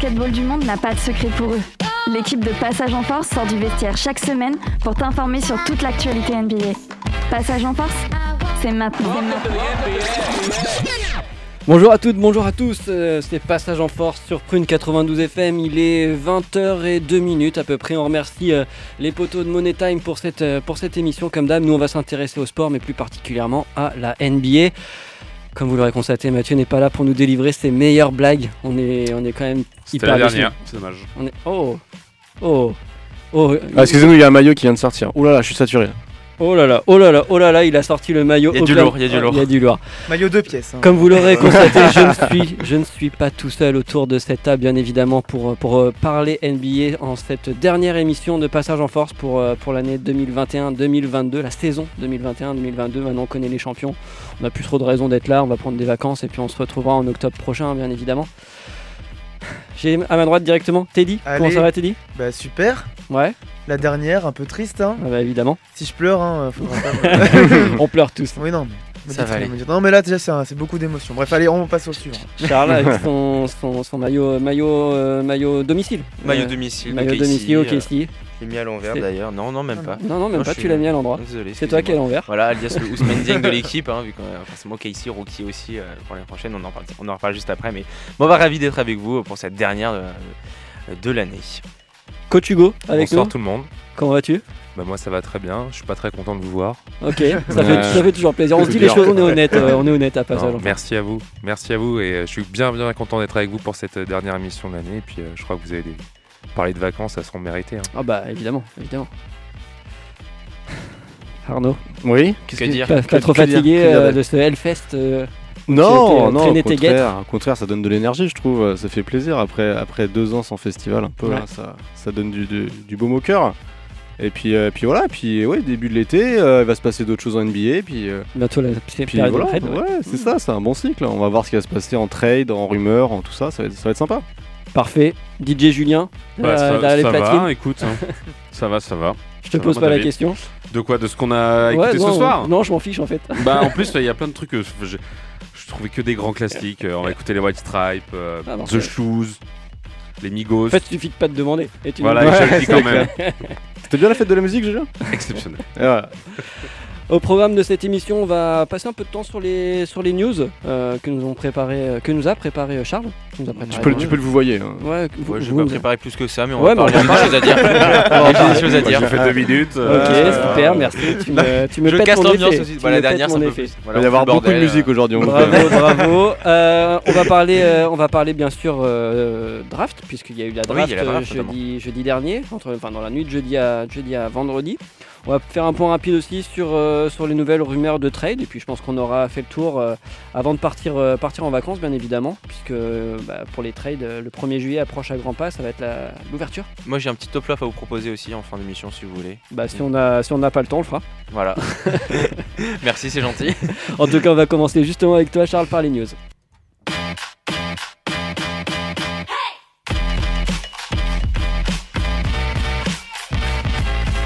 basketball du monde n'a pas de secret pour eux. L'équipe de Passage en Force sort du vestiaire chaque semaine pour t'informer sur toute l'actualité NBA. Passage en Force, c'est maintenant. Bonjour à toutes, bonjour à tous, euh, c'est Passage en Force sur Prune 92 FM, il est 20h02 minutes à peu près, on remercie euh, les poteaux de Money Time pour cette, euh, pour cette émission, comme d'hab, nous on va s'intéresser au sport mais plus particulièrement à la NBA. Comme vous l'aurez constaté, Mathieu n'est pas là pour nous délivrer ses meilleures blagues. On est, on est quand même hyper la dernière, c'est dommage. On est... Oh Oh Oh Ah, excusez-nous, il y a un maillot qui vient de sortir. Ouh là là, je suis saturé. Oh là là, oh là là, oh là là, il a sorti le maillot. Il y a du lourd, il y a du lourd. Il y a du lourd. Maillot deux pièces. hein. Comme vous l'aurez constaté, je ne, suis, je ne suis pas tout seul autour de cette table, bien évidemment, pour, pour euh, parler NBA en cette dernière émission de Passage en Force pour, euh, pour l'année 2021-2022, la saison 2021-2022. Maintenant, on connaît les champions. On n'a plus trop de raison d'être là. On va prendre des vacances et puis on se retrouvera en octobre prochain, bien évidemment. J'ai à ma droite directement Teddy. Comment ça va, Teddy? Bah super. Ouais, La dernière, un peu triste. Hein. ah bah, évidemment. Si je pleure, hein, pas me- on pleure tous. oui non. Mais... Ça va aller. Non mais là déjà c'est un- c'est beaucoup d'émotions. Bref allez on passe au suivant. Charles avec son, son, son maillot, maillot, euh, maillot domicile. Maillot Euh, domicile. Maillot ok, domicile ici, au euh. L'ai mis à l'envers d'ailleurs. Non, non, même pas. Non, non, même Non, pas, tu l'as mis à l'endroit. Désolé. C'est toi qui es à l'envers. Voilà, alias le Ousmane Dieng de l'équipe, hein, vu qu'on a forcément Casey, Rookie aussi euh, pour l'année prochaine. On en, parle, on en reparle juste après. Mais bon, on va ravi d'être avec vous pour cette dernière de, de l'année. Coach Hugo avec Bonsoir nous. tout le monde. Comment vas-tu? Bah, moi ça va très bien, je suis pas très content de vous voir. Ok, ça fait, Ouais. ça fait toujours plaisir. On se dit les choses, on est honnête, euh, on est honnête à. Non, merci à vous, merci à vous et euh, je suis bien bien content d'être avec vous pour cette euh, dernière émission de l'année. Et puis euh, je crois que vous avez des... parlé de vacances, ça seront mérité. hein. Ah bah évidemment, évidemment. Arnaud, Oui Que dire pas, pas que- trop que fatigué dire euh, de ce Hellfest euh, Non, étais non, au contraire, au contraire, ça donne de l'énergie, je trouve. Ça fait plaisir après, après deux ans sans festival, un peu, Ouais. là, ça, ça donne du, du, du baume au cœur. Et puis, euh, puis voilà, puis ouais, début de l'été, euh, il va se passer d'autres choses en NBA, puis, euh, bientôt la puis de trade, ouais. ouais, c'est ça, c'est un bon cycle. On va voir ce qui va se passer en trade, en rumeur, en tout ça, ça va être, ça va être sympa. Parfait. DJ Julien, Bah, euh, ça derrière les ça platines. va, écoute, hein. ça va, ça va. Je te ça pose pas la question. De quoi De ce qu'on a écouté Ouais, non, ce soir Non, je m'en fiche en fait. Bah en plus il y a plein de trucs que je, trouvais que des grands classiques. Euh, on va écouter les White Stripes, euh, Ah, The ouais. Shoes, les Migos. En fait, il suffit de pas te demander. Et tu voilà, et je le Ouais, dis quand même. C'était bien la fête de la musique, Julien? Exceptionnel. Et voilà. Au programme de cette émission, on va passer un peu de temps sur les, sur les news euh, que, nous ont préparé, euh, que nous a préparé euh, Charles. qui nous a Tu peux, tu le- peux le vous voyez. hein. Ouais, vous- Ouais, je vais pas préparer plus que ça, mais on Ouais, va parler. choses à dire. J'ai des choses à dire. J'ai fait deux minutes. Ok, euh, super, merci. Tu me, tu me Je pètes casse l'ambiance aussi. Tu Voilà, la dernière, mon c'est un peu effet. plus. Il va y avoir beaucoup de musique aujourd'hui. Bravo, bravo. Euh, on va parler, on va parler bien sûr euh, draft puisqu'il y a eu la draft, la jeudi, jeudi dernier, entre, enfin dans la nuit de jeudi à jeudi à vendredi. On va faire un point rapide aussi sur euh, sur les nouvelles rumeurs de trade et puis je pense qu'on aura fait le tour euh, avant de partir euh, partir en vacances bien évidemment puisque euh, bah, pour les trades le 1er juillet approche à grands pas, ça va être l'ouverture. Moi, j'ai un petit top flop à vous proposer aussi en fin d'émission si vous voulez. Bah si on a si on n'a pas le temps, on le fera. Voilà. Merci, c'est gentil. En tout cas, on va commencer justement avec toi Charles par les news.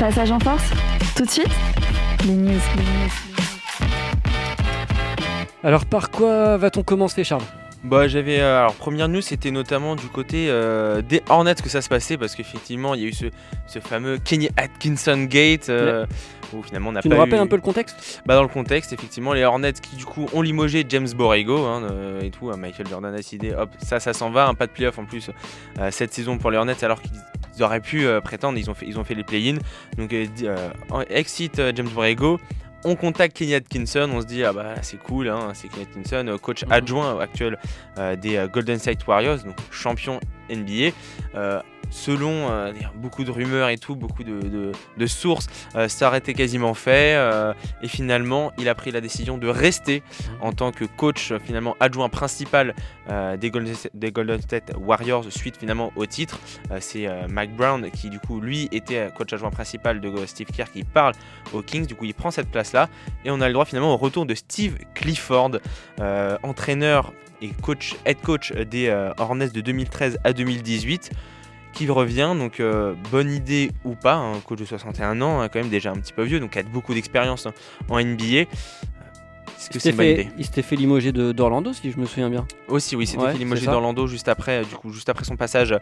Passage en Force, tout de suite. Alors par quoi va-t-on commencer Charles? Bah j'avais euh, alors première news c'était notamment du côté euh, des Hornets que ça se passait parce qu'effectivement il y a eu ce, ce fameux Kenny Atkinson Gate euh, où finalement on n'a Tu pas nous rappelles eu- un peu le contexte? Bah, dans le contexte effectivement les Hornets qui du coup ont limogé James Borrego hein, et tout hein, Michael Jordan a décidé hop ça ça s'en va un pas de playoff en plus cette saison pour les Hornets alors qu'ils ils auraient pu prétendre ils ont fait ils ont fait les play-in. Donc exit James Borrego on contacte Kenny Atkinson, on se dit ah bah c'est cool, hein, c'est Kenny Atkinson, euh, coach Mhm. adjoint actuel euh, des euh, Golden State Warriors, donc champion NBA. Selon euh, beaucoup de rumeurs et tout, beaucoup de, de- de sources, euh, ça aurait été quasiment fait. euh, et finalement, il a pris la décision de rester en tant que coach euh, finalement adjoint principal des, Golden, des Golden State Warriors suite finalement au titre. C'est Mike Brown qui du coup lui était coach adjoint principal de Steve Kerr qui parle aux Kings. Du coup, il prend cette place-là et on a le droit finalement au retour de Steve Clifford, entraîneur et coach, head coach des Hornets de 2013 à 2018 qui revient. Donc, euh, bonne idée ou pas, un coach de 61 ans, hein, quand même déjà un petit peu vieux, donc a beaucoup d'expérience hein, en NBA. Est-ce que Il c'est s'était une bonne idée fait, il s'était fait limoger d'Orlando, si je me souviens bien. Aussi, oui, c'était Ouais, fait limoger d'Orlando juste après, du coup, juste après son passage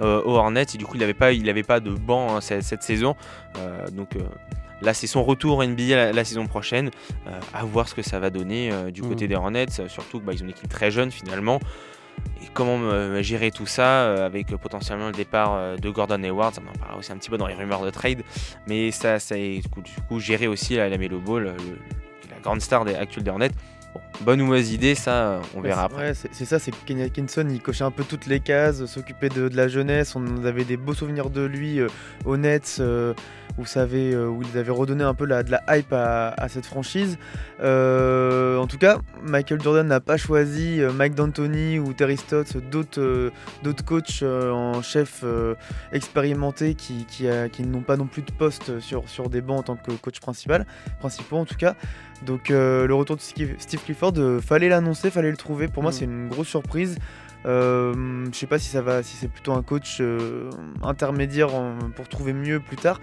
euh, au Hornets. Et du coup, il n'avait pas, il avait pas de banc hein, cette, cette saison. Euh, donc euh, là, c'est son retour en NBA la, la saison prochaine. Euh, à voir ce que ça va donner euh, du Mhm. côté des Hornets. euh, Surtout qu'ils bah, ont une équipe très jeune finalement. Et comment euh, gérer tout ça euh, avec euh, potentiellement le départ euh, de Gordon Hayward, ça m'en parlera aussi un petit peu dans les rumeurs de trade, mais ça, ça est, du, coup, du coup, gérer aussi la, la Melo Ball, le- la grande star des, actuelle des Hornets. Bon, bonne ou mauvaise idée, ça, on verra après. Ouais, c'est ça, c'est Kenny Atkinson, il cochait un peu toutes les cases, s'occupait de, de la jeunesse. On avait des beaux souvenirs de lui au Nets, euh, où, ça avait, euh, où ils avaient redonné un peu la, de la hype à, à cette franchise. Euh, en tout cas, Michael Jordan n'a pas choisi euh, Mike D'Antoni ou Terry Stotts, d'autres d'autres coachs en chef expérimentés qui, qui, n'ont pas non plus de poste sur, sur des bancs en tant que coach principal, principaux en tout cas. Donc euh, le retour de Steve Clifford, euh, fallait l'annoncer, fallait le trouver. Pour moi, Mm. c'est une grosse surprise. Euh, je sais pas si ça va, si c'est plutôt un coach intermédiaire en- pour trouver mieux plus tard.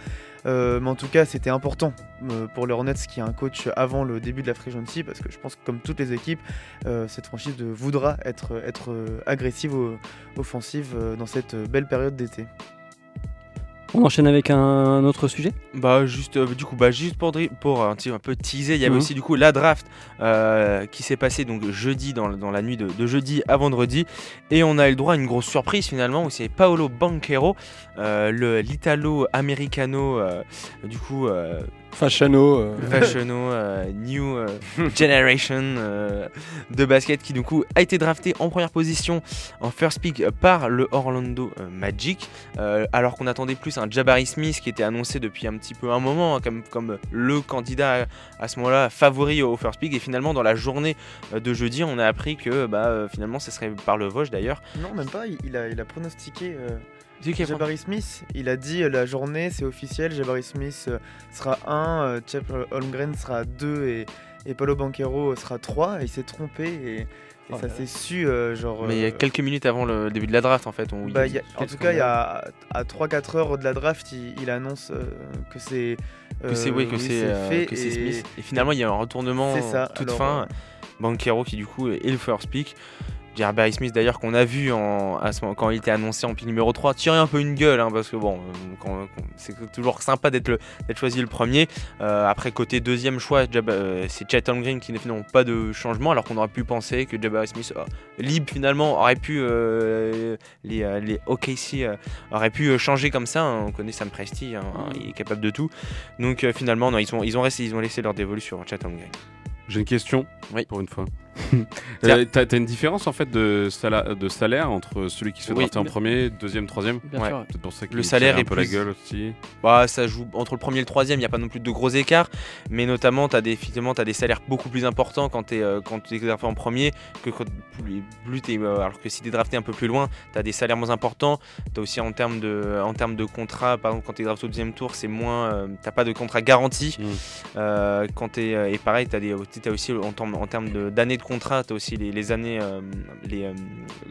Euh, mais en tout cas, c'était important euh, pour Hornets qui est un coach avant le début de la free parce que je pense que comme toutes les équipes, euh, cette franchise voudra être, être agressive, offensive dans cette belle période d'été. On enchaîne avec un autre sujet Bah juste euh, du coup bah juste pour pour un petit un peu teaser, il y avait Mhm. aussi du coup la draft euh, qui s'est passée donc jeudi dans, dans la nuit de, de jeudi à vendredi et on a eu le droit à une grosse surprise finalement où c'est Paolo Banquero, euh, le l'italo-américano euh, du coup Fashano. euh, Fashiono euh, New euh, Generation euh, de basket qui du coup a été drafté en première position en first pick par le Orlando euh, Magic euh, alors qu'on attendait plus un Jabari Smith qui était annoncé depuis un petit peu un moment hein, comme, comme le candidat à, à ce moment-là favori au first pick et finalement dans la journée de jeudi on a appris que bah, finalement ce serait par le Vosges d'ailleurs Non, même pas. Il, il a, il a pronostiqué. Euh, Jabari Smith, il a dit euh, la journée, c'est officiel. Jabari Smith euh, sera 1, Chep Holmgren sera 2 et, et Paulo Banquero sera 3. Et il s'est trompé et, et Oh ça s'est su euh, genre. mais il y a euh, quelques minutes avant le début de la draft en fait on- bah, il y a- en tout cas, il y a à 3-4 heures de la draft, il, il annonce euh, que c'est. que c'est euh, oui, que c'est euh, fait que c'est et Smith et finalement il y a un retournement toute alors, fin euh, Banquero qui du coup est le first pick. Jabari Smith d'ailleurs qu'on a vu en, à ce moment- quand il était annoncé en pick numéro 3 tirer un peu une gueule hein, parce que bon euh, c'est toujours sympa d'être choisi le premier. Euh, après côté deuxième choix euh, c'est Chet Holmgren qui n'a finalement pas de changement alors qu'on aurait pu penser que Jabari Smith euh, libre finalement aurait pu euh, les, les OKC euh, auraient pu changer comme ça. hein. On connaît Sam Presti, hein, il est capable de tout. Donc finalement non ils ont ils ont resté ils ont laissé leur dévolu sur Chet Holmgren. J'ai une question, Oui. pour une fois. Euh, T'as t'as une différence en fait de, sala- de salaire entre celui qui se fait Oui. drafter en premier, deuxième, troisième Bien Ouais. sûr. Peut-être pour ça qu'il Le tire salaire un est peu plus- la gueule aussi. Bah, ça joue entre le premier et le troisième, il n'y a pas non plus de gros écarts, mais notamment, tu as, des, t'as des salaires beaucoup plus importants quand tu es, quand t'es drafté en premier, que quand plus, plus t'es, euh, alors que si tu es drafté un peu plus loin, tu as des salaires moins importants. Tu as aussi en termes de, en termes de contrat, par exemple, quand tu es drafté au deuxième tour, c'est moins, euh, t'as pas de contrat garanti. Mm. Euh, quand t'es, euh, et pareil, tu as, aussi en termes, en termes de- d'années de, contrat, tu as aussi les, les années, euh, les, euh,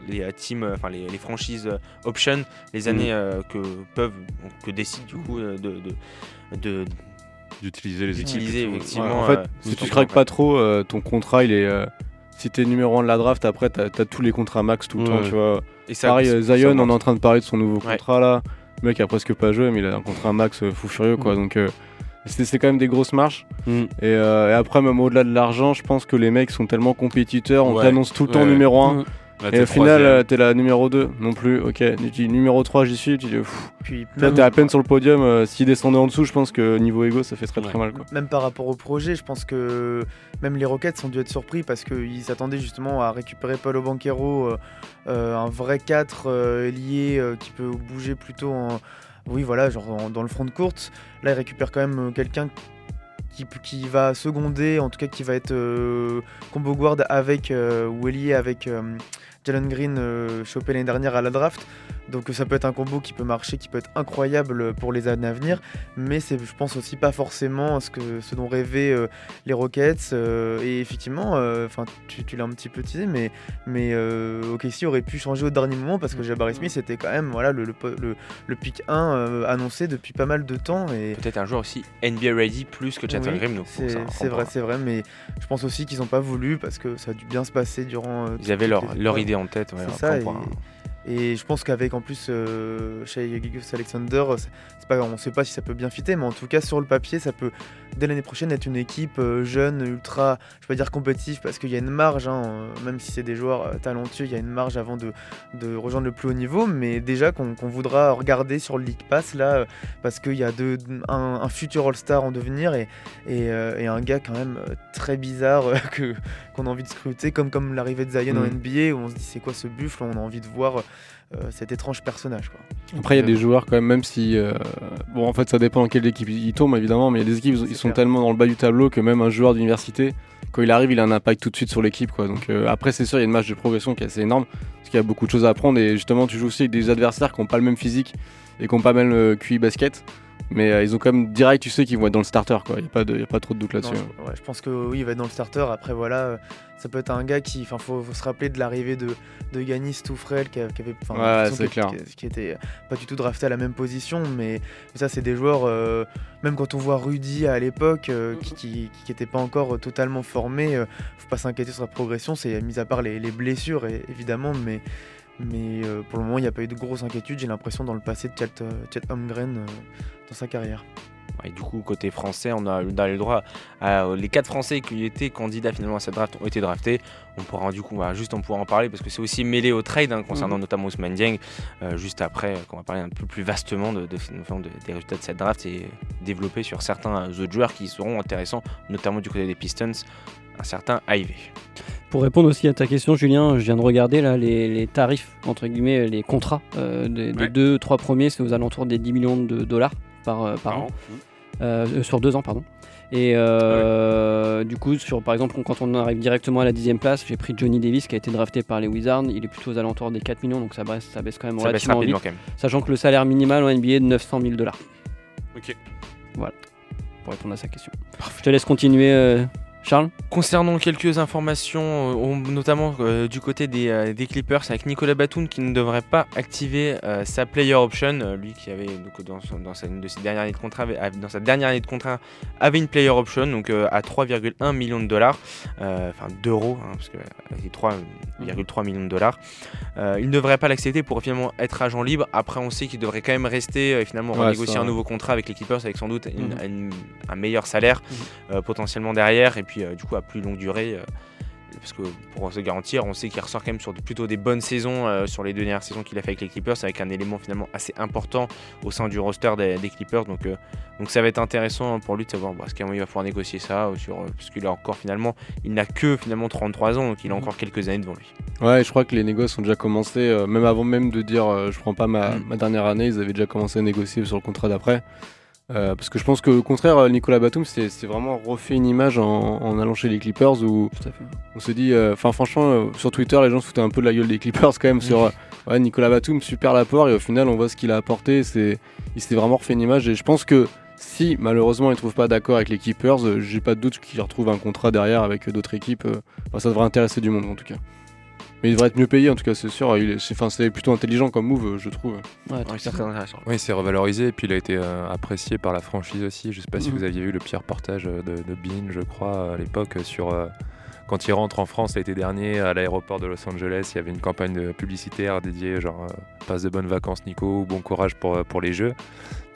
les euh, teams, euh, enfin les, les franchises euh, option, les années euh, que peuvent, que décident du coup euh, de, de, de, D'utiliser les. Ouais, effectivement. en fait, euh, si tu craques pas trop, euh, ton contrat, il est. euh, si t'es numéro 1 de la draft, après, t'as as tous les contrats max tout le temps, tu vois. Et ça, Pareil, ça euh, Zion, on est en train de parler de son nouveau Ouais. contrat là. Le mec a presque pas joué, mais il a un contrat max euh, fou furieux, quoi. Mm. Donc, euh, c'est c'est quand même des grosses marches. Mm. Et, euh, et après, même au-delà de l'argent, je pense que les mecs sont tellement compétiteurs. On Ouais. t'annonce tout le temps Ouais. numéro 1. Mm. Là, Et au final, euh, t'es la numéro 2 non plus. Ok, tu dis numéro 3, j'y suis. Tu dis, pff, Puis là, t'es à peine sur le podium. euh, S'il descendait en dessous, je pense que niveau ego, ça fait très très mal. Quoi. même par rapport au projet, je pense que même les Rockets ont dû être surpris parce qu'ils s'attendaient justement à récupérer Paulo Banquero, euh, un vrai 4 euh, ailier euh, qui peut bouger plutôt en. Oui, voilà, genre en- dans le front de courte. Là, ils récupèrent quand même euh, quelqu'un qui, qui va seconder, en tout cas qui va être euh, combo guard avec euh, ailier avec euh, Jalen Green chopé l'année dernière à la draft. Donc ça peut être un combo qui peut marcher, qui peut être incroyable pour les années à venir, mais c'est, je pense aussi pas forcément ce, que, ce dont rêvaient euh, les Rockets. euh, et effectivement, euh, tu, tu l'as un petit peu teasé, mais, mais euh, OKC aurait pu changer au dernier moment parce que Jabari Smith était quand même voilà, le, le, le- le pick 1 euh, annoncé depuis pas mal de temps. Et, Peut-être un joueur aussi NBA ready plus que Chantel oui, Grimm. c'est vrai, c'est vrai, mais je pense aussi qu'ils n'ont pas voulu parce que ça a dû bien se passer durant. euh, Ils avaient leur, leur idée en tête. ouais, C'est ça, Et je pense qu'avec en plus euh, Gilgeous Alexander, c'est pas, on ne sait pas si ça peut bien fitter, mais en tout cas sur le papier, ça peut dès l'année prochaine être une équipe euh, jeune, ultra, je vais dire compétitive, parce qu'il y a une marge, hein, euh, même si c'est des joueurs euh, talentueux, il y a une marge avant de, de rejoindre le plus haut niveau, mais déjà qu'on voudra regarder sur le League Pass là, euh, parce qu'il y a un, un futur All-Star en devenir et, et, euh, et un gars quand même euh, très bizarre euh, que qu'on a envie de scruter, comme, comme l'arrivée de Zion en Mm. NBA, où on se dit c'est quoi ce buffle, on a envie de voir euh, cet étrange personnage. Quoi. Après, il y a des joueurs quand même, même si. euh, bon, en fait, ça dépend dans quelle équipe ils tombent, évidemment, mais il y a des équipes, ils sont tellement dans le bas du tableau que même un joueur d'université, quand il arrive, il a un impact tout de suite sur l'équipe. quoi. Donc euh, après, c'est sûr, il y a une marge de progression qui est assez énorme, parce qu'il y a beaucoup de choses à apprendre, et justement, tu joues aussi avec des adversaires qui n'ont pas le même physique et qui n'ont pas le même QI basket. Mais euh, ils ont quand même direct, tu sais qu'ils vont être dans le starter, quoi. Il n'y a, pas de- y a pas trop de doute là-dessus. hein. je, ouais, je pense que oui, il va être dans le starter. Après, voilà, euh, ça peut être un gars qui. Enfin, faut, faut se rappeler de l'arrivée de, de Yanis tout frêle qui, qui avait. Ouais, c'est clair. Qui, qui était pas du tout drafté à la même position. Mais, mais ça, c'est des joueurs. euh, même quand on voit Rudy à l'époque, qui qui qui était pas encore totalement formé, faut pas s'inquiéter sur sa progression. C'est mis à part les, les blessures, et- évidemment. Mais. Mais euh, pour le moment, il n'y a pas eu de grosses inquiétudes. J'ai l'impression dans le passé de Chet, euh, Chet Holmgren euh, dans sa carrière. Et du coup, côté français, on a, on a le droit à les quatre Français qui étaient candidats finalement à cette draft ont été draftés. On pourra du coup, on va juste on pourra en parler parce que c'est aussi mêlé au trade hein, concernant Mhm. notamment Ousmane Dieng. euh, juste après, qu'on va parler un peu plus vastement de, de- finalement, de- des résultats de cette draft et développer sur certains autres joueurs qui seront intéressants, notamment du côté des Pistons, un certain Ivy. Pour répondre aussi à ta question, Julien, je viens de regarder là les, les tarifs, entre guillemets, les contrats euh, des, des Ouais. deux, trois premiers, c'est aux alentours des 10 millions de dollars par, euh, par an. Euh, sur deux ans, pardon. Et euh, du coup, sur, par exemple, quand on arrive directement à la dixième place, j'ai pris Johnny Davis qui a été drafté par les Wizards. Il est plutôt aux alentours des 4 millions, donc ça baisse, ça baisse quand même Ça relativement vite. quand même. Sachant que le salaire minimal en NBA est de 900 000 dollars. Ok. Pour répondre à sa question. Je te laisse continuer, Charles. Concernant quelques informations, euh, on- notamment euh, du côté des, euh, des Clippers, avec Nicolas Batum qui ne devrait pas activer euh, sa player option, lui qui avait donc, dans, son- dans sa, une de ses dernières années de contrat, dans sa dernière année de contrat, avait une player option donc euh, à 3,1 millions de dollars, euh, enfin d'euros, hein, parce que euh, c'est 3,3 millions de dollars. Euh, il ne devrait pas l'accepter pour finalement être agent libre. Après, on sait qu'il devrait quand même rester euh, et finalement Ouais, renégocier ça, un nouveau contrat avec les Clippers avec sans doute une- Mhm. une- un meilleur salaire euh, potentiellement derrière et puis euh, du coup à plus longue durée. euh, parce que pour se garantir, on sait qu'il ressort quand même sur plutôt des bonnes saisons euh, sur les deux dernières saisons qu'il a fait avec les Clippers, avec un élément finalement assez important au sein du roster des, des Clippers. Donc, euh, donc ça va être intéressant pour lui de savoir bah, est-ce qu'il va pouvoir négocier ça, ou sur, euh, parce qu'il a encore finalement, il n'a que finalement 33 ans, donc il a Mhm. encore quelques années devant lui. Ouais, je crois que les négociations ont déjà commencé, euh, même avant même de dire euh, je prends pas ma, Mm. ma dernière année, ils avaient déjà commencé à négocier sur le contrat d'après. Euh, parce que je pense que au contraire, euh, Nicolas Batum, c'est vraiment refait une image en, en allant chez les Clippers où on se dit, euh, enfin franchement, euh, sur Twitter, les gens se foutaient un peu de la gueule des Clippers quand même sur ouais, Nicolas Batum, super l'apport et au final, on voit ce qu'il a apporté. Il s'est vraiment refait une image et je pense que si malheureusement il trouve pas d'accord avec les Clippers, j'ai pas de doute qu'il retrouve un contrat derrière avec d'autres équipes. enfin, ça devrait intéresser du monde en tout cas. Mais il devrait être mieux payé en tout cas, c'est sûr. Il est- c'est, plutôt intelligent comme move, je trouve. Ouais, c'est très intéressant. Oui, c'est revalorisé et puis il a été euh, apprécié par la franchise aussi. Je sais pas si Mhm. vous aviez vu le petit reportage euh, de, de Bean, je crois, à l'époque, sur euh, quand il rentre en France l'été dernier à l'aéroport de Los Angeles. Il y avait une campagne de publicitaire dédiée, genre passe de bonnes vacances, Nico, bon courage pour, pour les Jeux.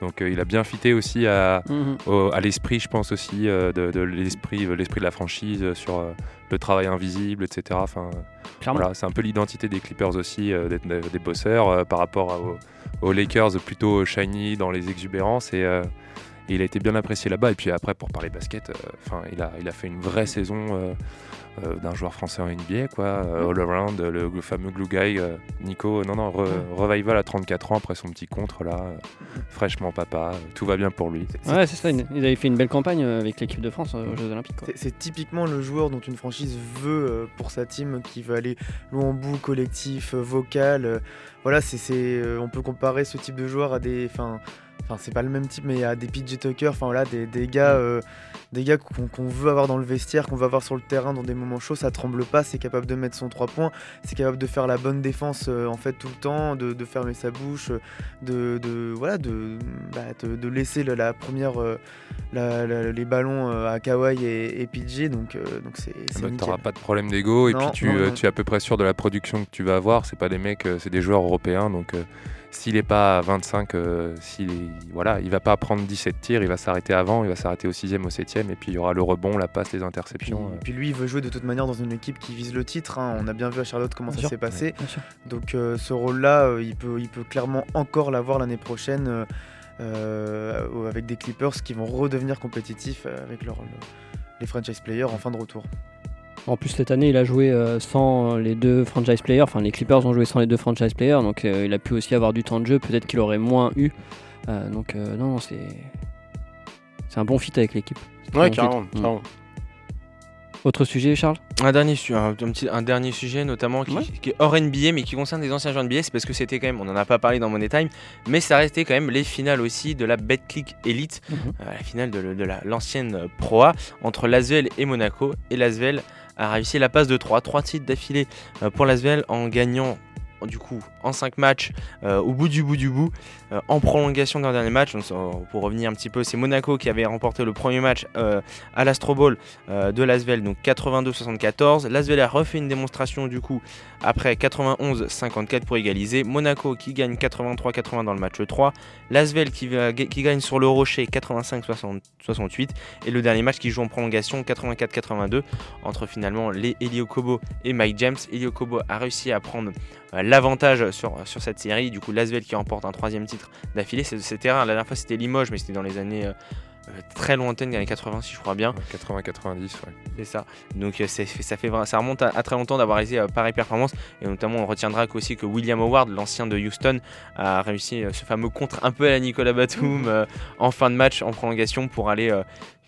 Donc euh, il a bien fité aussi à, Mhm. au- à l'esprit, je pense aussi, euh, de, de l'esprit, euh, l'esprit de la franchise sur le travail invisible, etc. Enfin, Clairement. voilà, c'est un peu l'identité des Clippers aussi, euh, d'être des, des bosseurs euh, par rapport à- aux, aux Lakers plutôt shiny dans les exubérances. Et, euh, Et il a été bien apprécié là-bas. Et puis après, pour parler basket, euh, enfin, il, a, il a fait une vraie saison euh, euh, d'un joueur français en NBA, quoi. euh, all around, le, le fameux glue guy. euh, Nico, non, non, re- revival à 34 ans après son petit contre, là. euh, fraîchement papa, tout va bien pour lui. Ouais, c'est ça. Ils avaient fait une belle campagne avec l'équipe de France aux Jeux Olympiques. quoi. C'est- typiquement le joueur dont une franchise veut pour sa team, qui veut aller loin en bout, collectif, vocal. voilà, c'est, c'est, on peut comparer ce type de joueur à des. Enfin, enfin c'est pas le même type, mais à des PJ Tucker, enfin voilà, des, des gars, euh, des gars qu'on, veut avoir dans le vestiaire, qu'on veut avoir sur le terrain dans des moments chauds. Ça tremble pas, c'est capable de mettre son 3 points, c'est capable de faire la bonne défense euh, en fait tout le temps, de, de fermer sa bouche, de, de voilà, de, bah, de, de laisser la, la première. euh, la- la- les ballons à Kawhi et, et PJ, donc donc c'est c'est Bah, nickel. T'auras pas de problème d'ego et Non, puis tu, non, non. tu es à peu près sûr de la production que tu vas avoir. C'est pas des mecs, c'est des joueurs européens. Donc s'il est pas à 25, euh, s'il est, voilà, il va pas prendre 17 tirs, il va s'arrêter avant, il va s'arrêter au 6 au 7 et puis il y aura le rebond, la passe, les Puis, interceptions. euh. puis lui, il veut jouer de toute manière dans une équipe qui vise le titre. hein. On a bien vu à Charlotte comment Bien ça s'est passé. Bien. Donc euh, ce rôle-là, euh, il, peut, il peut clairement encore l'avoir l'année prochaine euh, euh, avec des Clippers qui vont redevenir compétitifs avec leur, le- les franchise players en fin de retour. En plus, cette année, il a joué euh, sans les deux franchise players. Enfin, les Clippers ont joué sans les deux franchise players. Donc, euh, il a pu aussi avoir du temps de jeu. Peut-être qu'il aurait moins eu. Euh, donc, euh, non, non, c'est. C'est un bon fit avec l'équipe. Ouais, bon fit. carrément. Mm. carrément. Autre sujet, Charles? Un dernier, un, un petit, un dernier sujet notamment qui, Ouais. qui est hors NBA mais qui concerne des anciens joueurs NBA, c'est parce que c'était quand même, on n'en a pas parlé dans Money Time, mais ça restait quand même les finales aussi de la BetClick Elite, Mhm. euh, la finale de, de la- l'ancienne euh, Pro A entre Lasvel et Monaco. Et Lasvel a réussi la passe de 3, 3 titres d'affilée euh, pour Lasvel en gagnant du coup en 5 matchs euh, au bout du bout du bout euh, en prolongation d'un dernier match. Euh, pour revenir un petit peu c'est Monaco qui avait remporté le premier match à l'Astro Bowl de Lasvel donc 82-74 Lasvel a refait une démonstration du coup après 91-54 pour égaliser. Monaco qui gagne 83-80 dans le match 3 Lasvel qui, qui gagne sur le rocher 85-68 et le dernier match qui joue en prolongation 84-82 entre finalement les Elio Kobo et Mike James. Elio Kobo a réussi à prendre euh, l'avantage sur, sur cette série du coup Lasvel qui remporte un troisième titre d'affilée C'est- c'était rare la dernière fois c'était Limoges mais c'était dans les années euh, euh, très lointaines les années 80 si je crois bien 80-90, ouais. c'est ça. Donc euh, c'est- ça, fait, ça remonte à, à très longtemps d'avoir réalisé euh, pareille performance. Et notamment, on retiendra qu'aussi que William Howard, l'ancien de Houston, a réussi ce fameux contre un peu à la Nicolas Batum en fin de match, en prolongation, pour aller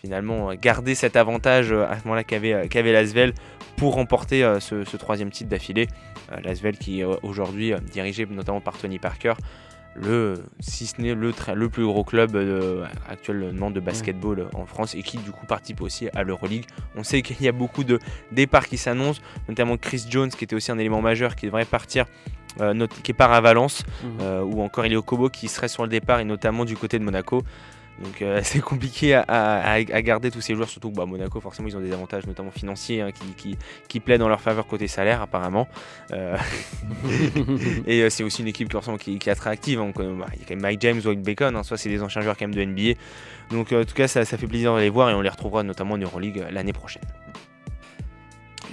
finalement euh, garder cet avantage euh, à ce moment-là qu'avait euh, Lasvel pour remporter ce, ce troisième titre d'affilée. Lasvel qui est aujourd'hui dirigé notamment par Tony Parker. Le, si ce n'est le, plus gros club euh, actuellement de basketball en France et qui du coup participe aussi à l'Euroleague. On sait qu'il y a beaucoup de départs qui s'annoncent, notamment Chris Jones qui était aussi un élément majeur qui devrait partir, euh, qui part à Valence, Mhm. euh, ou encore Elio Kobo qui serait sur le départ et notamment du côté de Monaco. Donc euh, c'est compliqué à, à- à garder tous ces joueurs, surtout que bah, Monaco forcément ils ont des avantages notamment financiers hein, qui, qui, qui plaident en leur faveur côté salaire apparemment. Euh, et euh, c'est aussi une équipe qui, qui, qui est très active. hein. Bah, Il y a quand même Mike James, White Bacon, hein, soit c'est des anciens joueurs quand même de NBA. Donc euh, en tout cas ça, ça fait plaisir de les voir et on les retrouvera notamment en Euroleague l'année prochaine.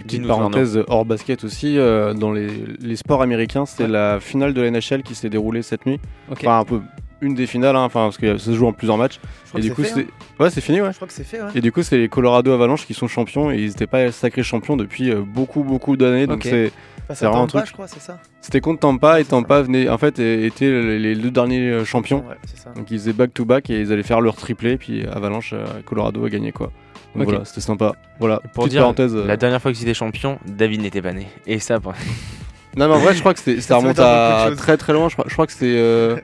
Petite parenthèse hors basket aussi, euh, dans les, les sports américains, c'est Ouais. la finale de la NHL qui s'est déroulée cette nuit. Enfin, un peu une des finales, hein, enfin, parce que ça se joue en plusieurs matchs. Et du coup, c'est fait, c'est. Ouais, c'est fini, ouais. hein. Je crois que c'est fait, ouais. Et du coup, c'est les Colorado Avalanche qui sont champions et ils n'étaient pas sacrés champions depuis euh, beaucoup, beaucoup d'années. Donc c'est- Face c'est vraiment un truc. je crois, c'est ça c'était contre Tampa et. Tampa venait, en fait, étaient les deux derniers euh, champions. Ouais, c'est ça. Donc ils faisaient back-to-back et ils allaient faire leur triplé. Puis Avalanche, euh, Colorado a gagné quoi. Donc voilà, c'était sympa. Voilà, Pour petite dire, parenthèse. La dernière fois qu'ils étaient champions, David n'était pas né. Et ça, pour- Non, mais en vrai, je crois que c'était- ça remonte à très très loin. Je crois, je crois que c'est.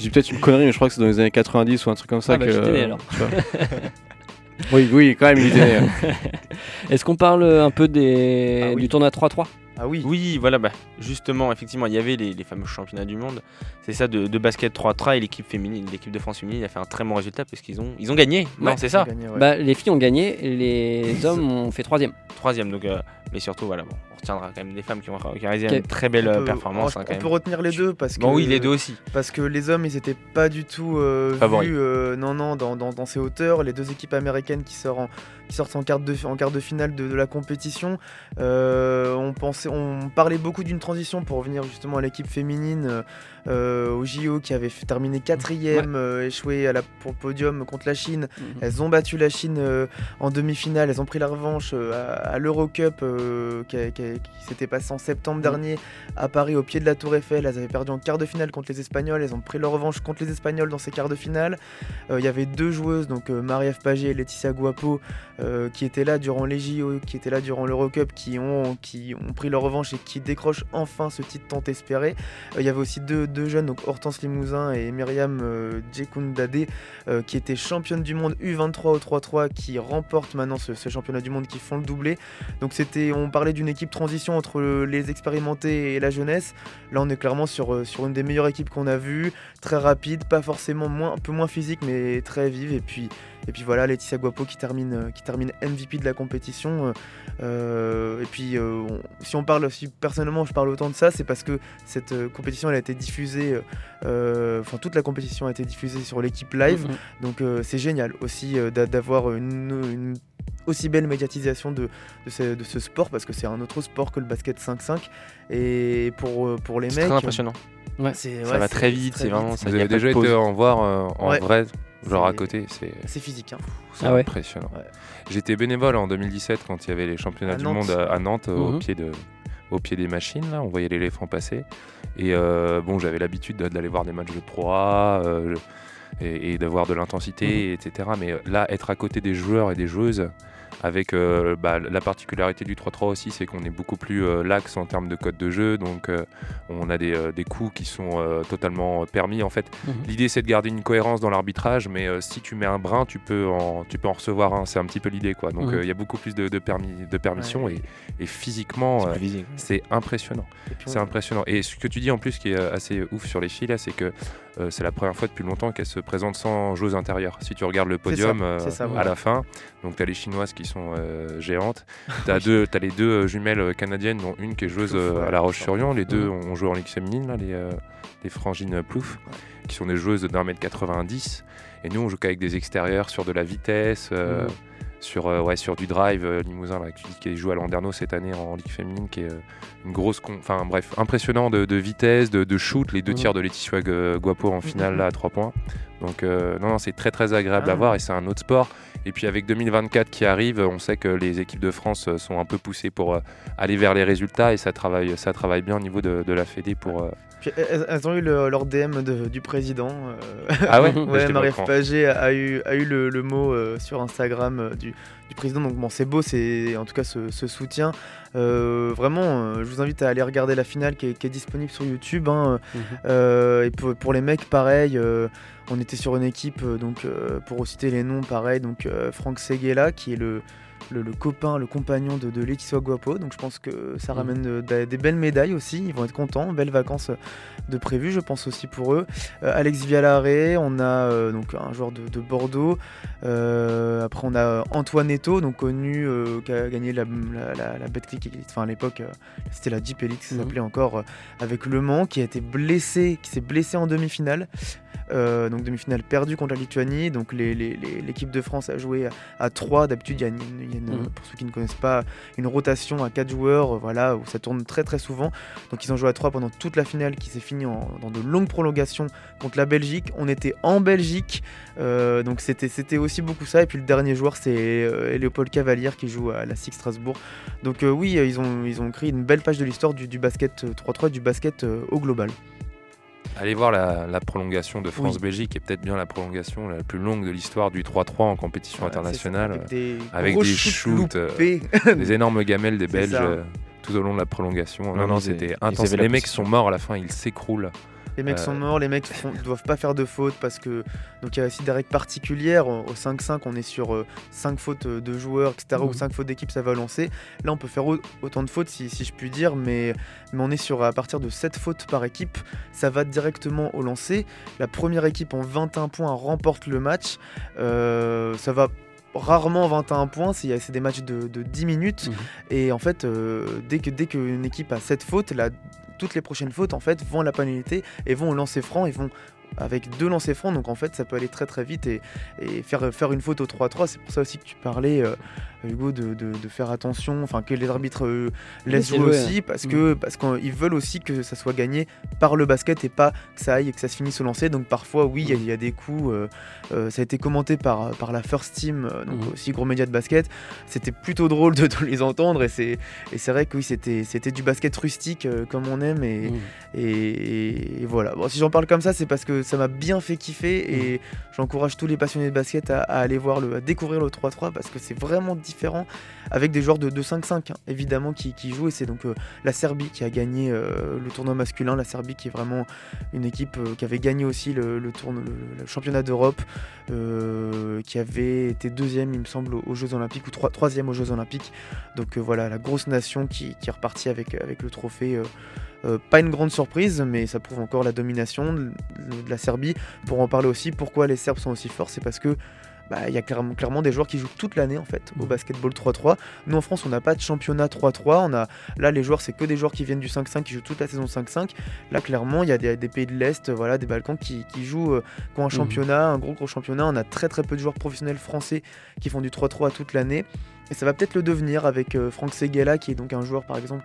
euh, J'ai peut-être une connerie, mais je crois que c'est dans les années 90 ou un truc comme ça. Ah bah, que, né, euh, alors. oui, oui, quand même, il était né. Est-ce qu'on parle un peu des... Ah oui. du tournoi 3-3 Ah oui. Oui, voilà, bah, justement, effectivement, il y avait les, les fameux championnats du monde. C'est ça de, de basket 3-3 et l'équipe féminine, l'équipe de France féminine a fait un très bon résultat parce qu'ils ont, ils ont gagné. non, Ouais, c'est ça. Gagné, ouais. bah, Les filles ont gagné, les hommes ont fait troisième. Troisième, donc, euh, mais surtout, voilà, bon, on retiendra quand même des femmes qui ont, qui ont réalisé une très belle On euh, peut- performance. on, hein, quand on peut retenir les deux parce que Bon, oui, les deux aussi. parce que les hommes ils étaient pas du tout euh, vus euh, non non dans, dans, dans ces hauteurs les deux équipes américaines qui sortent en, qui sortent en quart de en quart de finale de, de la compétition euh, on pensait on parlait beaucoup d'une transition pour revenir justement à l'équipe féminine euh, au JO qui avait terminé quatrième, euh, échoué à la, pour le podium contre la Chine. Mhm. Elles ont battu la Chine euh, en demi-finale, elles ont pris la revanche euh, à, à l'Eurocup qui, s'était passé en septembre dernier à Paris au pied de la Tour Eiffel. Elles avaient perdu en quart de finale contre les Espagnols, elles ont pris leur revanche contre les Espagnols dans ces quarts de finale. Il y avait deux joueuses, donc Marie-Ève Pagé et Laetitia Guapo, qui étaient là durant les JO, qui étaient là durant l'Eurocup, qui ont, qui ont pris leur revanche et qui décrochent enfin ce titre tant espéré. Il y avait aussi deux, deux jeunes, donc Hortense Limousin et Myriam euh, Djekundade, euh, qui étaient championnes du monde U23 au 3-3, qui remportent maintenant ce, championnat du monde, qui font le doublé. Donc c'était, on parlait d'une équipe transition entre le- les expérimentés et la jeunesse. Là, on est clairement sur, euh, sur une des meilleures équipes qu'on a vues, très rapide, pas forcément moins, un peu moins physique, mais très vive. Et puis, et puis voilà, Laetitia Guapo qui termine, euh, qui termine MVP de la compétition. et puis, si on parle, si personnellement je parle autant de ça, c'est parce que cette compétition elle a été diffusée, euh, euh, enfin toute la compétition a été diffusée sur l'équipe live. Mhm. Donc euh, c'est génial aussi euh, d'a- d'avoir une, une aussi belle médiatisation de, de, ce, de ce sport parce que c'est un autre sport que le basket 5-5 et pour, pour les C'est mecs très impressionnant. c'est- Ça ouais, va c'est- très vite, c'est vraiment. ça, Vous avez déjà été en voir euh, en Ouais. vrai, genre à C'est- côté, c'est c'est physique hein. c'est Ah ouais. impressionnant. Ouais. J'étais bénévole en 2017 quand il y avait les championnats du Nantes. monde à, à Nantes au, Mhm. pied de, au pied des machines. Là, on voyait l'éléphant passer. Et euh, bon, j'avais l'habitude d'a- d'aller voir des matchs de Pro A euh, et, et d'avoir de l'intensité, etc. Mais là, être à côté des joueurs et des joueuses, avec euh, bah, la particularité du 3-3 aussi, c'est qu'on est beaucoup plus euh, lax en termes de code de jeu. Donc, euh, on a des, des coups qui sont totalement permis. En fait, Mhm. l'idée c'est de garder une cohérence dans l'arbitrage, mais si tu mets un brin, tu peux en, tu peux en recevoir un. C'est un petit peu l'idée, quoi. Donc, il y a beaucoup plus de, de permis, de permissions Ouais. et, et physiquement, C'est impressionnant. C'est on- impressionnant. Et ce que tu dis en plus qui est assez ouf sur les filles là, c'est que euh, c'est la première fois depuis longtemps qu'elles se présentent sans joueuse intérieure. Si tu regardes le ça, podium euh, à la fin, donc tu as les chinoises qui sont euh, géantes, tu as, les deux jumelles canadiennes, dont une qui est joueuse à La Roche-sur-Yon. Les deux ont joué en Ligue féminine, là, les, les frangines Plouf, qui sont des joueuses d'un mètre 90. Et nous, on joue qu'avec des extérieurs sur de la vitesse. Mhm. Sur, euh, ouais, sur du drive, euh, Limousin là, qui, qui joue à Landerneau cette année en Ligue féminine, qui est euh, une grosse. Enfin bref, impressionnant de, de vitesse, de, de shoot. Les deux Mhm. tirs de Laetitia Gu- Guapo en finale là à 3 points. Donc non, non, c'est très très agréable Ah. à voir et c'est un autre sport. Et puis avec 2024 qui arrive, on sait que les équipes de France sont un peu poussées pour aller vers les résultats et ça travaille, ça travaille bien au niveau de, de la Fédé pour. Puis, elles, elles ont eu le- leur DM de- du président. euh, Ah ouais, Ouais, Marie. Pagé a eu, a eu le, le mot euh, sur Instagram euh, du, du président. Donc bon, c'est beau, c'est en tout cas ce, ce soutien. Vraiment, je vous invite à aller regarder la finale qui est, qui est disponible sur YouTube. hein. Mhm. Et pour, pour les mecs, pareil. on était sur une équipe, donc pour citer les noms, pareil. Donc Franck Seguela, qui est le, le, le copain, le compagnon de, de Laetitia Guapo. Donc je pense que ça Mhm. ramène de- de- des belles médailles aussi. Ils vont être contents. Belles vacances de prévues, je pense aussi pour eux. Euh, Alex Vialare, on a euh, donc un joueur de, de Bordeaux. Euh, après, on a Antoine Eto, donc connu, euh, qui a gagné la, la, la, la Betclic Elite. Enfin, à l'époque, euh, c'était la Jeep Elite, ça Mhm. s'appelait encore, euh, avec Le Mans, qui a été blessé, qui s'est blessé en demi-finale. Euh, donc demi-finale perdue contre la Lituanie. Donc les- les- les- l'équipe de France a joué à, à 3. D'habitude, il y a une- Mhm. pour ceux qui ne connaissent pas, une rotation à 4 joueurs, euh, voilà, où ça tourne très très souvent. Donc ils ont joué à 3 pendant toute la finale qui s'est finie en- dans de longues prolongations contre la Belgique. On était en Belgique, euh, donc c'était c'était aussi beaucoup ça. Et puis le dernier joueur, c'est euh, Léopold Cavalier qui joue à la Six Strasbourg. Donc euh, oui, euh, ils ont, ils ont créé une belle page de l'histoire du, du basket euh, 3-3 et du basket euh, au global. Allez voir la, la prolongation de Oui. France-Belgique, qui est peut-être bien la prolongation la plus longue de l'histoire du 3-3 en compétition Voilà, internationale. Avec des, avec gros des shoots shoots, euh, des énormes gamelles des Belges euh, tout au long de la prolongation. Non, Non, non, ils- c'était ils intense. avaient la Les mecs sont morts à la fin, ils s'écroulent. Les mecs Euh, sont morts, les mecs font- doivent pas faire de fautes parce que donc il y a aussi des règles particulières. Au au 5-5, on est sur 5 fautes euh, de joueurs, etc. Ou Mhm. 5 fautes d'équipe, ça va lancer. Là, on peut faire au- autant de fautes si, si je puis dire, mais, mais on est sur à partir de 7 fautes par équipe. Ça va directement au lancer. La première équipe en 21 points remporte le match. Euh, ça va rarement 21 points, c'est c'est des matchs de, de 10 minutes. Mhm. Et en fait, euh, dès que dès qu'une équipe a 7 fautes, la- toutes les prochaines fautes en fait vont à la pénalité et vont au lancer franc et vont avec deux lancers francs. Donc en fait, ça peut aller très très vite et, faire, faire une faute au 3-3. C'est pour ça aussi que tu parlais. euh, Hugo, de, de- de faire attention, enfin que les arbitres euh, laissent jouer aussi, parce que parce qu'ils veulent aussi que ça soit gagné par le basket et pas que ça aille et que ça se finisse au lancer. Donc parfois, oui, il y a- y, a des coups. euh, euh, ça a été commenté par, par la First Team, donc Mhm. aussi gros média de basket. C'était plutôt drôle de, de les entendre et c'est et c'est vrai que oui, c'était c'était du basket rustique comme on aime et, Mm. et, et voilà. Bon, si j'en parle comme ça, c'est parce que ça m'a bien fait kiffer et j'encourage tous les passionnés de basket à, à aller voir le, à découvrir le 3-3 parce que c'est vraiment avec des joueurs de, de 5-5 hein, évidemment qui, jouent et c'est donc euh, la Serbie qui a gagné euh, le tournoi masculin. La Serbie qui est vraiment une équipe euh, qui avait gagné aussi le, tourne- le- championnat d'Europe, qui avait été deuxième il me semble aux, Jeux Olympiques ou trois- troisième aux Jeux Olympiques. Donc voilà la grosse nation qui, qui est repartie avec, le trophée. pas une grande surprise, mais ça prouve encore la domination de la Serbie. Pour en parler aussi, pourquoi les Serbes sont aussi forts, c'est parce que bah, il y a clairement, clairement des joueurs qui jouent toute l'année en fait au Mhm. basketball 3-3. Nous en France, on n'a pas de championnat 3-3. On a là les joueurs, c'est que des joueurs qui viennent du 5-5, qui jouent toute la saison 5-5. Là, clairement, il y a des, des pays de l'Est, voilà, des Balkans qui, qui jouent, euh, qui ont un championnat, un gros gros championnat. On a très très peu de joueurs professionnels français qui font du 3-3 toute l'année. Et ça va peut-être le devenir avec euh, Franck Seguela, qui est donc un joueur par exemple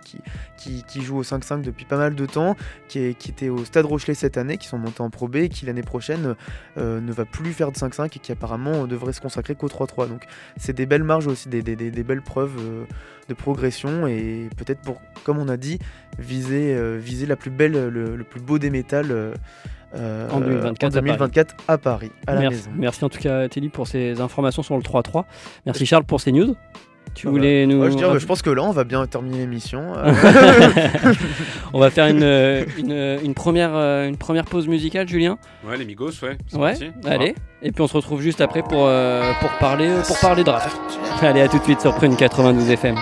qui, joue au 5-5 depuis pas mal de temps, qui, était au Stade Rochelet cette année, qui sont montés en Pro B qui l'année prochaine euh, ne va plus faire de 5-5 et qui apparemment devrait se consacrer qu'au 3-3. Donc c'est des belles marges aussi, des, belles preuves euh, de progression et peut-être pour, comme on a dit, viser, viser la plus belle, le, le plus beau des métals. Euh, En 2024 en à Paris. 2024 à Paris, à la Merci, maison. merci en tout cas Telly pour ces informations sur le 3-3. Merci Charles pour ces news. Tu Ah voulais nous. Ouais, je, dirais, je pense que là, on va bien terminer l'émission. euh. On va faire une, euh, une, une première, une première pause musicale, Julien. Ouais, les Migos, ouais. c'est Ouais, parti. allez. Et puis on se retrouve juste après pour, euh, pour, parler, pour parler draft. Allez, à tout de suite sur Prune 92 FM.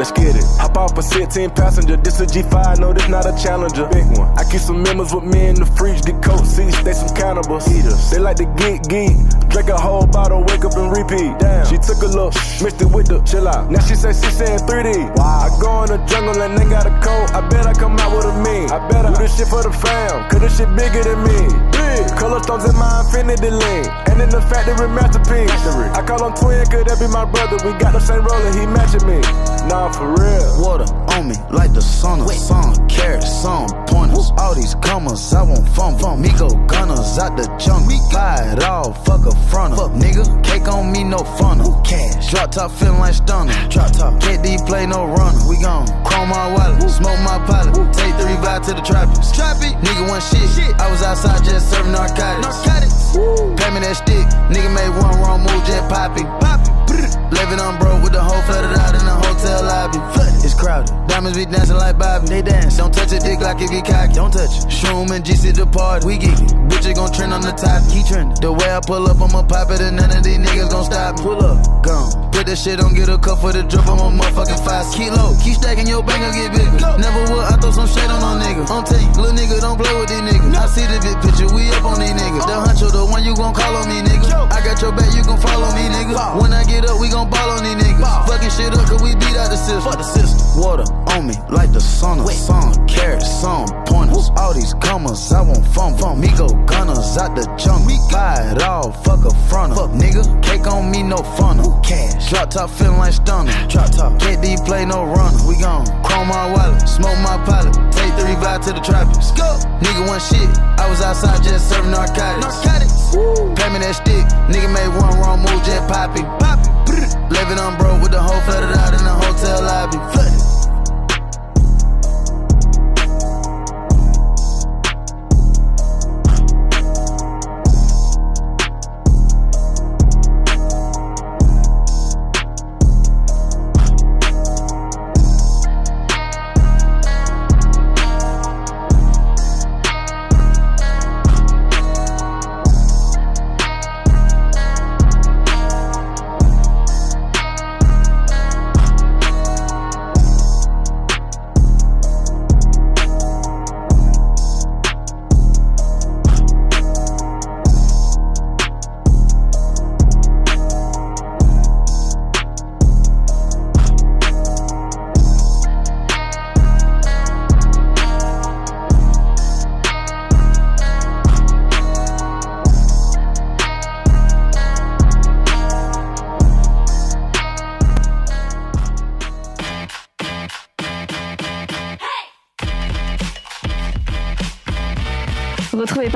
Let's get it. Hop off a 16 passenger. This a G5, no, this not a challenger. Big one. I keep some members with me in the fridge. Get coat seats, they some cannibals. Eaters. They like to get geek. Drink a whole bottle, wake up and repeat. Damn. She took a look, mixed it with the chill out. Now she say she saying 3D. Wow. I go in the jungle and they got a coat. I bet I come out with a mean. I bet I do this shit for the fam. Cause this shit bigger than me. Big. Color stones in my infinity lane. And in the factory masterpiece. I call him twin, could that be my brother? We got the same roller, he matching me. Nah, Oh, for real. Water on me like the sun of sun. Carrots, some pointers. All these commas, I want fun from me. Go gunners out the jungle. Buy it all, fuck a fronter. Fuck nigga, cake on me, no funnel. Who cash. Drop top feeling like stunner. Drop top. KD play no runner. We gon' chrome my wallet, smoke my pilot. Take the revive to the trappers. Trappy. Nigga want shit. I was outside just serving narcotics. Narcotics. Pay me that stick. Nigga made one wrong move, just poppy. Poppy. Living on broke with the whole flooded out in the hotel lobby. It's crowded. Diamonds be dancing like Bobby. They dance. Don't touch a dick like it get cocky. Don't touch it. Shroom and GC the party. We geek it. Bitches gon' trend on the top. Keep trending. The way I pull up, I'ma pop it and none of these niggas gon' stop me. Pull up. Gone. Put that shit on, get a cup for the drip. I'm a motherfucking five kilo. Keep stacking your I'll get bigger. Never would I throw some shade on no nigga. On tape. Little nigga, don't play with these niggas. I see the big picture. We up on these niggas. Uh. The huncho, the one you gon' call on me, nigga. I got your back, you gon' follow me, nigga. When I get up, we gon' ball on these niggas. Fucking shit up, cause we beat out the system. Fuck the system. Water on me like the sun of sun. Carrots, some pointers. All these commas, I want fun from. Me go gunners out the jungle. Buy it all, fuck a fronter. Fuck nigga, cake on me, no funnel. Cash. Drop top feeling like stunner. Drop top. KD play no runner. We gon' chrome my wallet, smoke my pilot. Take the revive to the trappers. Go. Nigga want shit. I was outside just serving narcotics. Narcotics. Pay me that stick. Nigga made one wrong move, just poppy. Poppy. Living on broke with the whole flooded out in the hotel lobby. Flooded.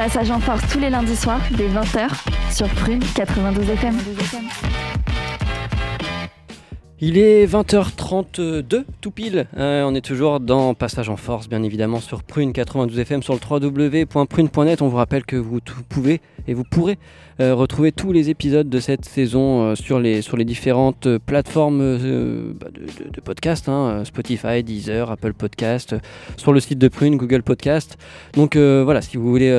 Passage en Force tous les lundis soirs dès 20h sur Prune 92 FM. Il est 20h32, tout pile. Euh, on est toujours dans Passage en Force, bien évidemment, sur Prune 92 FM, sur le www.prune.net. On vous rappelle que vous pouvez et vous pourrez euh, retrouver tous les épisodes de cette saison euh, sur, les, sur les différentes euh, plateformes bah, de, de- podcast, hein, Spotify, Deezer, Apple Podcast, sur le site de Prune, Google Podcast. Donc voilà, si vous voulez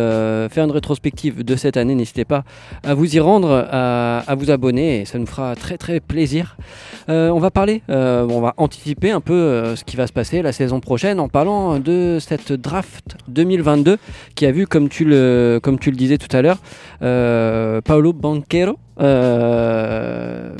faire une rétrospective de cette année, n'hésitez pas à vous y rendre, à, vous abonner, et ça nous fera très très plaisir. On va parler, on va anticiper un peu ce qui va se passer la saison prochaine en parlant de cette draft 2022 qui a vu, comme tu le, comme tu le disais tout à l'heure, Paolo Banquero euh,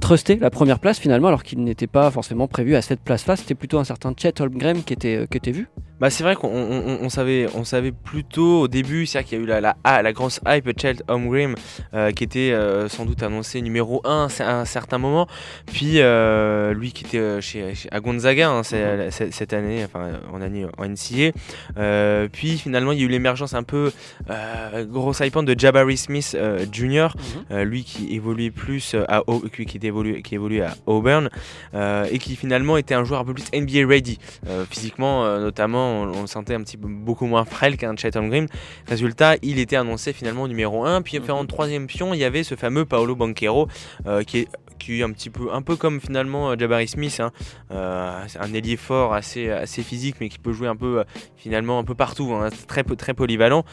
truster la première place finalement alors qu'il n'était pas forcément prévu à cette place-là. C'était plutôt un certain Chet Holmgren qui était, euh, qui était vu. Bah c'est vrai qu'on on, savait, on savait plutôt au début, c'est vrai qu'il y a eu la, la, ah, la grosse hype Child Holmgren euh, qui était euh, sans doute annoncé numéro 1 à un certain moment, puis euh, lui qui était chez, chez- à Gonzaga hein, c'est- cette année, enfin en année en NCA, puis finalement il y a eu l'émergence un peu grosse hype de Jabari Smith Jr., euh, lui qui évoluait plus à qui, qui évolué, qui évoluait à Auburn et qui finalement était un joueur un peu plus NBA ready physiquement notamment on, on le sentait un petit peu beaucoup moins frêle qu'un Chet Holmgren résultat il était annoncé finalement numéro 1 puis Mhm. en troisième pion il y avait ce fameux Paolo Banquero euh, qui est qui est un petit peu un peu comme finalement euh, Jabari Smith hein, euh, un ailier fort assez assez physique mais qui peut jouer un peu euh, finalement un peu partout hein, très très polyvalent.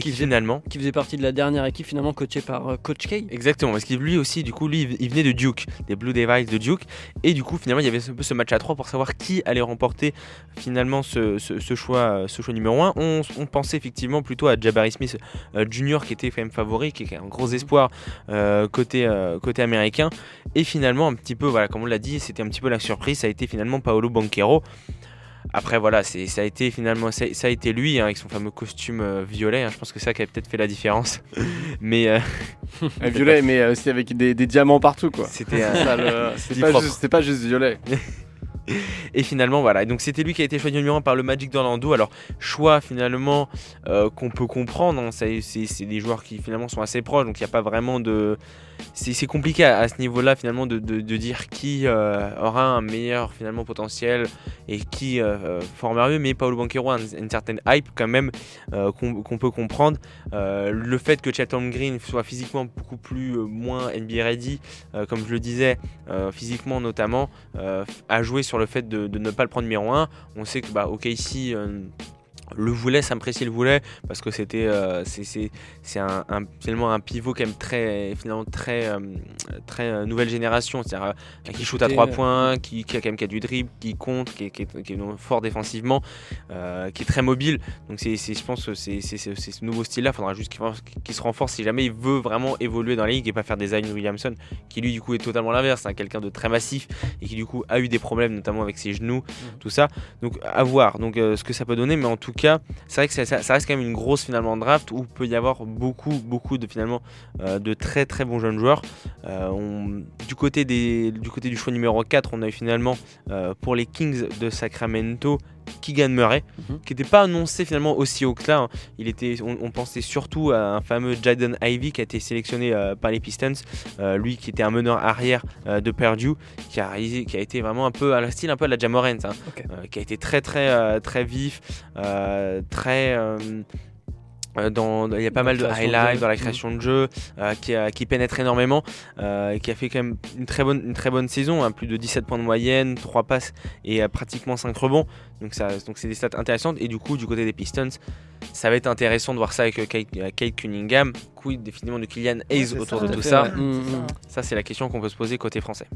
Qui finalement Qui faisait partie de la dernière équipe finalement coachée par Coach K. Exactement, parce que lui aussi, du coup, lui, il venait de Duke, des Blue Devils de Duke, et du coup, finalement, il y avait un peu ce match à 3 pour savoir qui allait remporter finalement ce, ce- ce choix, ce choix numéro 1. On, on pensait effectivement plutôt à Jabari Smith euh, Jr., qui était quand même favori, qui est un gros espoir euh, côté, euh, côté américain, et finalement, un petit peu, voilà, comme on l'a dit, c'était un petit peu la surprise, ça a été finalement Paolo Banquero. Après voilà, c'est ça a été finalement ça, ça a été lui hein, avec son fameux costume euh, violet. hein. je pense que ça qui a peut-être fait la différence. Mais euh, violet, mais aussi avec des, des diamants partout, quoi. C'était juste- pas juste violet. Et finalement, voilà. Donc, c'était lui qui a été choisi numéro 1 par le Magic d'Orlando. Alors, choix finalement euh, qu'on peut comprendre. hein. C'est des joueurs qui finalement sont assez proches. Donc, il n'y a pas vraiment de. C'est compliqué à, ce niveau-là finalement de, dire qui euh, aura un meilleur finalement potentiel et qui euh, euh, formera mieux. Mais Paolo Banquero a une, certaine hype quand même euh, qu'on peut comprendre. Le fait que Chatham Green soit physiquement beaucoup plus moins NBA ready, comme je le disais, physiquement notamment, a joué sur le fait de, ne pas le prendre numéro 1. On sait que bah, OKC euh, le voulait, Sam Presti le voulait, parce que c'était euh, c'est- un, un- finalement un pivot quand même très finalement très euh, très euh, nouvelle génération, c'est-à-dire euh, qui shoot à Côté, 3 euh, points, qui, qui a quand même qui a du dribble, qui compte, qui est, qui est- qui est fort défensivement, euh, qui est très mobile. Donc c'est je pense que c'est ce nouveau style-là, il faudra juste qu'il se renforce si jamais il veut vraiment évoluer dans la ligue et pas faire des Zion Williamson, qui lui du coup est totalement l'inverse, c'est quelqu'un de très massif et qui du coup a eu des problèmes notamment avec ses genoux, tout ça. Donc à voir. Donc ce que ça peut donner, mais en tout cas c'est vrai que ça, reste quand même une grosse finalement draft où peut y avoir beaucoup beaucoup de finalement euh, de très très bons jeunes joueurs. Euh, du côté du côté du choix numéro 4, on a eu finalement euh, pour les Kings de Sacramento Keegan Murray, Mhm. qui n'était pas annoncé finalement aussi haut que là. hein. Il était, on, on pensait surtout à un fameux Jaden Ivey qui a été sélectionné euh, par les Pistons, Euh, lui qui était un meneur arrière euh, de Purdue, qui a, réalisé- qui a été vraiment un peu à la style un peu à la Jamorant, hein, qui a été très très très vif, très euh, dans, il y a pas mal de highlights dans la création de jeu, euh, qui, a- qui pénètre énormément, euh, qui a fait quand même une très bonne, une très bonne saison, hein, plus de 17 points de moyenne, 3 passes et euh, pratiquement 5 rebonds. Donc ça, donc c'est des stats intéressantes. Et du coup, du côté des Pistons, ça va être intéressant de voir ça avec euh, Kate, Kate Cunningham, quid définitivement de Kylian Hayes autour ça, de tout fait, ça. ouais. Mm, mm. Ça, c'est la question qu'on peut se poser côté français.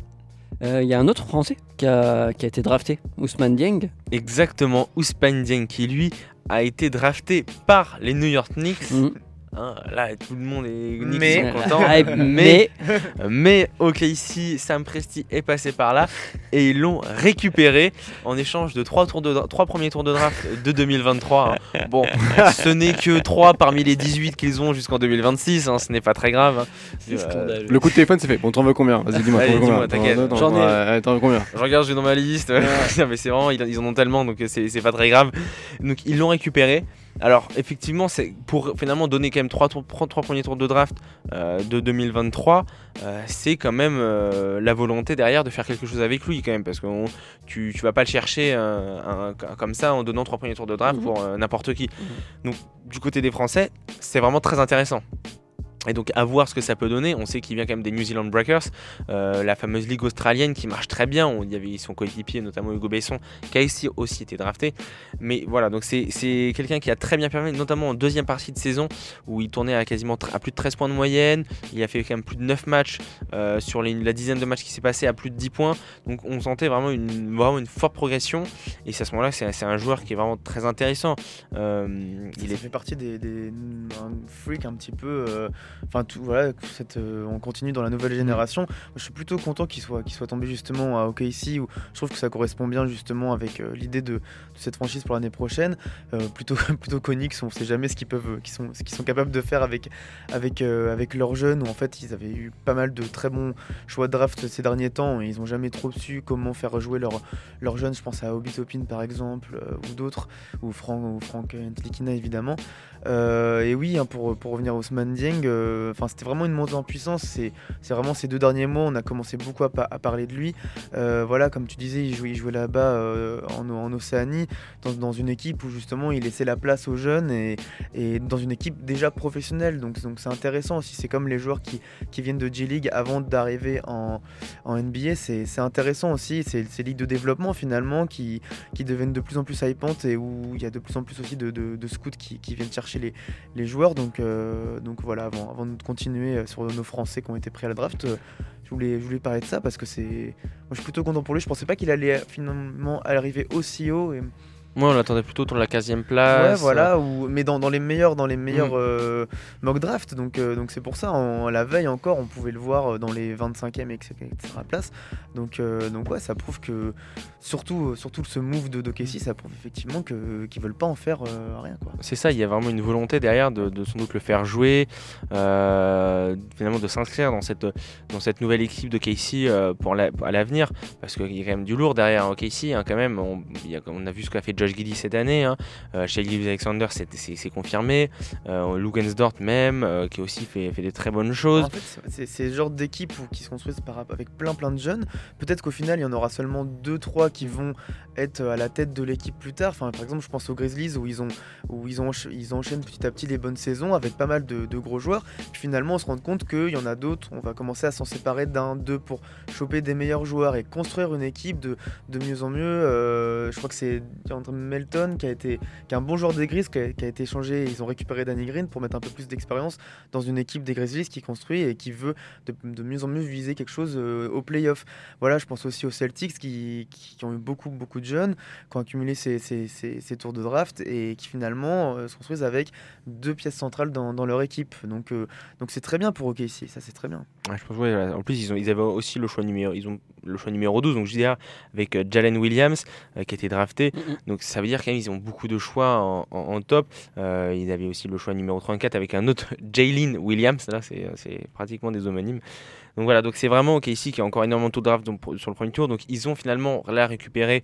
Euh, Il y a un autre Français qui a, qui a été drafté, Ousmane Dieng. Exactement, Ousmane Dieng qui lui a été drafté par les New York Knicks. Mm. Hein, là, tout le monde est Knicks Mais- sont contents. Ah, mais, mais OK, ici, Sam Presti est passé par là et ils l'ont récupéré en échange de trois, tours de, trois premiers tours de draft de 2023. hein. Bon, ce n'est que 3 parmi les 18 qu'ils ont jusqu'en 2026, hein, ce n'est pas très grave. hein. Euh, Le coup de téléphone, c'est fait. Bon, t'en veux combien? Vas-y, dis-moi. J'en ai- T'en veux combien? Je regarde, je vais dans ma liste. Non, mais c'est vraiment, ils, ils en ont tellement, donc c'est c'est pas très grave. Donc ils l'ont récupéré. Alors effectivement, c'est pour finalement donner quand même trois, tours- trois, trois premiers tours de draft euh, de 2023, euh, c'est quand même euh, la volonté derrière de faire quelque chose avec lui quand même, parce que on- tu, tu vas pas le chercher un- un- comme ça en donnant trois premiers tours de draft Mhm. pour n'importe qui. Donc du côté des Français, c'est vraiment très intéressant. Et donc à voir ce que ça peut donner. On sait qu'il vient quand même des New Zealand Breakers, euh, la fameuse ligue australienne qui marche très bien. On- Il y avait son coéquipier, notamment Hugo Besson, qui a ici aussi été drafté. Mais voilà, donc c'est quelqu'un qui a très bien permis, notamment en deuxième partie de saison, où il tournait à quasiment à plus de 13 points de moyenne. Il a fait quand même plus de 9 matchs euh, sur les- la dizaine de matchs qui s'est passé à plus de 10 points. Donc on sentait vraiment une, vraiment une forte progression. Et c'est à ce moment-là, c'est c'est un joueur qui est vraiment très intéressant. Euh, Il il est fait partie des, des un freak un petit peu. Enfin, tout voilà, cette, euh, on continue dans la nouvelle Mm. génération. Moi, je suis plutôt content qu'il soit, qu'il soit tombé justement à OKC où je trouve que ça correspond bien justement avec euh, l'idée de, de cette franchise pour l'année prochaine. Euh, plutôt plutôt on sait jamais ce qu'ils peuvent, qu'ils sont, ce qu'ils sont capables de faire avec avec avec leurs jeunes. Où en fait, ils avaient eu pas mal de très bons choix de draft ces derniers temps et ils ont jamais trop su comment faire jouer leurs leurs jeunes. Je pense à Obi Topin par exemple ou d'autres ou Frank ou Frank évidemment. Euh, et oui, hein, pour, pour revenir à Ousmane Dieng, euh, c'était vraiment une montée en puissance. C'est, vraiment ces deux derniers mois, on a commencé beaucoup à, pa- à parler de lui. Euh, voilà, comme tu disais, il jouait, là-bas euh, en, en Océanie, dans, dans une équipe où justement il laissait la place aux jeunes et, et dans une équipe déjà professionnelle. Donc, c'est intéressant aussi. C'est comme les joueurs qui, qui viennent de J-League avant d'arriver en, en NBA. C'est, intéressant aussi. C'est ces ligues de développement finalement qui, qui deviennent de plus en plus hypantes et où il y a de plus en plus aussi de, de- scouts qui viennent chercher les, joueurs. Donc, euh, donc voilà, avant, avant de continuer euh, sur nos Français qui ont été pris à la draft, euh, je voulais, je voulais parler de ça parce que c'est. Moi je suis plutôt content pour lui. Je pensais pas qu'il allait finalement arriver aussi haut. Et... Moi, on l'attendait plutôt autour de la 15e place. Ouais, voilà, ou, mais dans, dans les meilleurs, dans les meilleurs Mm. euh, mock draft. Donc euh, donc c'est pour ça. La veille encore, on pouvait le voir euh, dans les 25e etc. places. Donc euh, donc ouais, ça prouve que surtout surtout ce move de Dokessi, ça prouve effectivement qu'ils veulent pas en faire euh, rien. C'est ça, il y a vraiment une volonté derrière de, de sans doute le faire jouer, euh, finalement de s'inscrire dans cette, dans cette nouvelle équipe de Casey euh, pour la- à l'avenir, parce qu'il y a quand même du lourd derrière Casey, hein, quand même. On, y a- on a vu ce qu'a fait Josh Giddy cette année, hein. euh, Alexander, c'est- confirmé, euh, Lugensdort même, euh, qui aussi fait, des très bonnes choses. En fait, c'est- le genre d'équipe qui se construisent avec plein plein de jeunes. Peut-être qu'au final, il y en aura seulement 2-3 qui vont être à la tête de l'équipe plus tard. Enfin, par exemple, je pense aux Grizzlies où ils, ont, où ils, ont, ils enchaînent petit à petit les bonnes saisons avec pas mal de, gros joueurs. Finalement, on se rend compte qu'il y en a d'autres. On va commencer à s'en séparer d'un, deux pour choper des meilleurs joueurs et construire une équipe de, de mieux en mieux. Euh, je crois que c'est Melton qui a été qui est un bon joueur des Grizzlies qui a, qui a été échangé. Ils ont récupéré Danny Green pour mettre un peu plus d'expérience dans une équipe des Grizzlies qui construit et qui veut de, de mieux en mieux viser quelque chose euh, au playoff. Voilà, je pense aussi aux Celtics qui, qui ont eu beaucoup, beaucoup de jeunes, qui ont accumulé ces, ces- ces- ces tours de draft et qui finalement euh, se construisent avec deux pièces centrales dans, dans leur équipe. Donc euh, donc c'est très bien pour OKC, ça c'est très bien. Ouais, je pense, ouais. En plus, ils, ont, ils avaient aussi le choix numéro, ils ont le choix numéro 12, donc je dirais avec euh, Jalen Williams euh, qui a été drafté. Donc ça veut dire qu'ils ont beaucoup de choix en, top. Euh, ils avaient aussi le choix numéro 34 avec un autre Jalen Williams. Là, c'est c'est pratiquement des homonymes. Donc voilà, donc c'est vraiment OKC qui a encore énormément de draft donc, sur le premier tour. Donc ils ont finalement là récupéré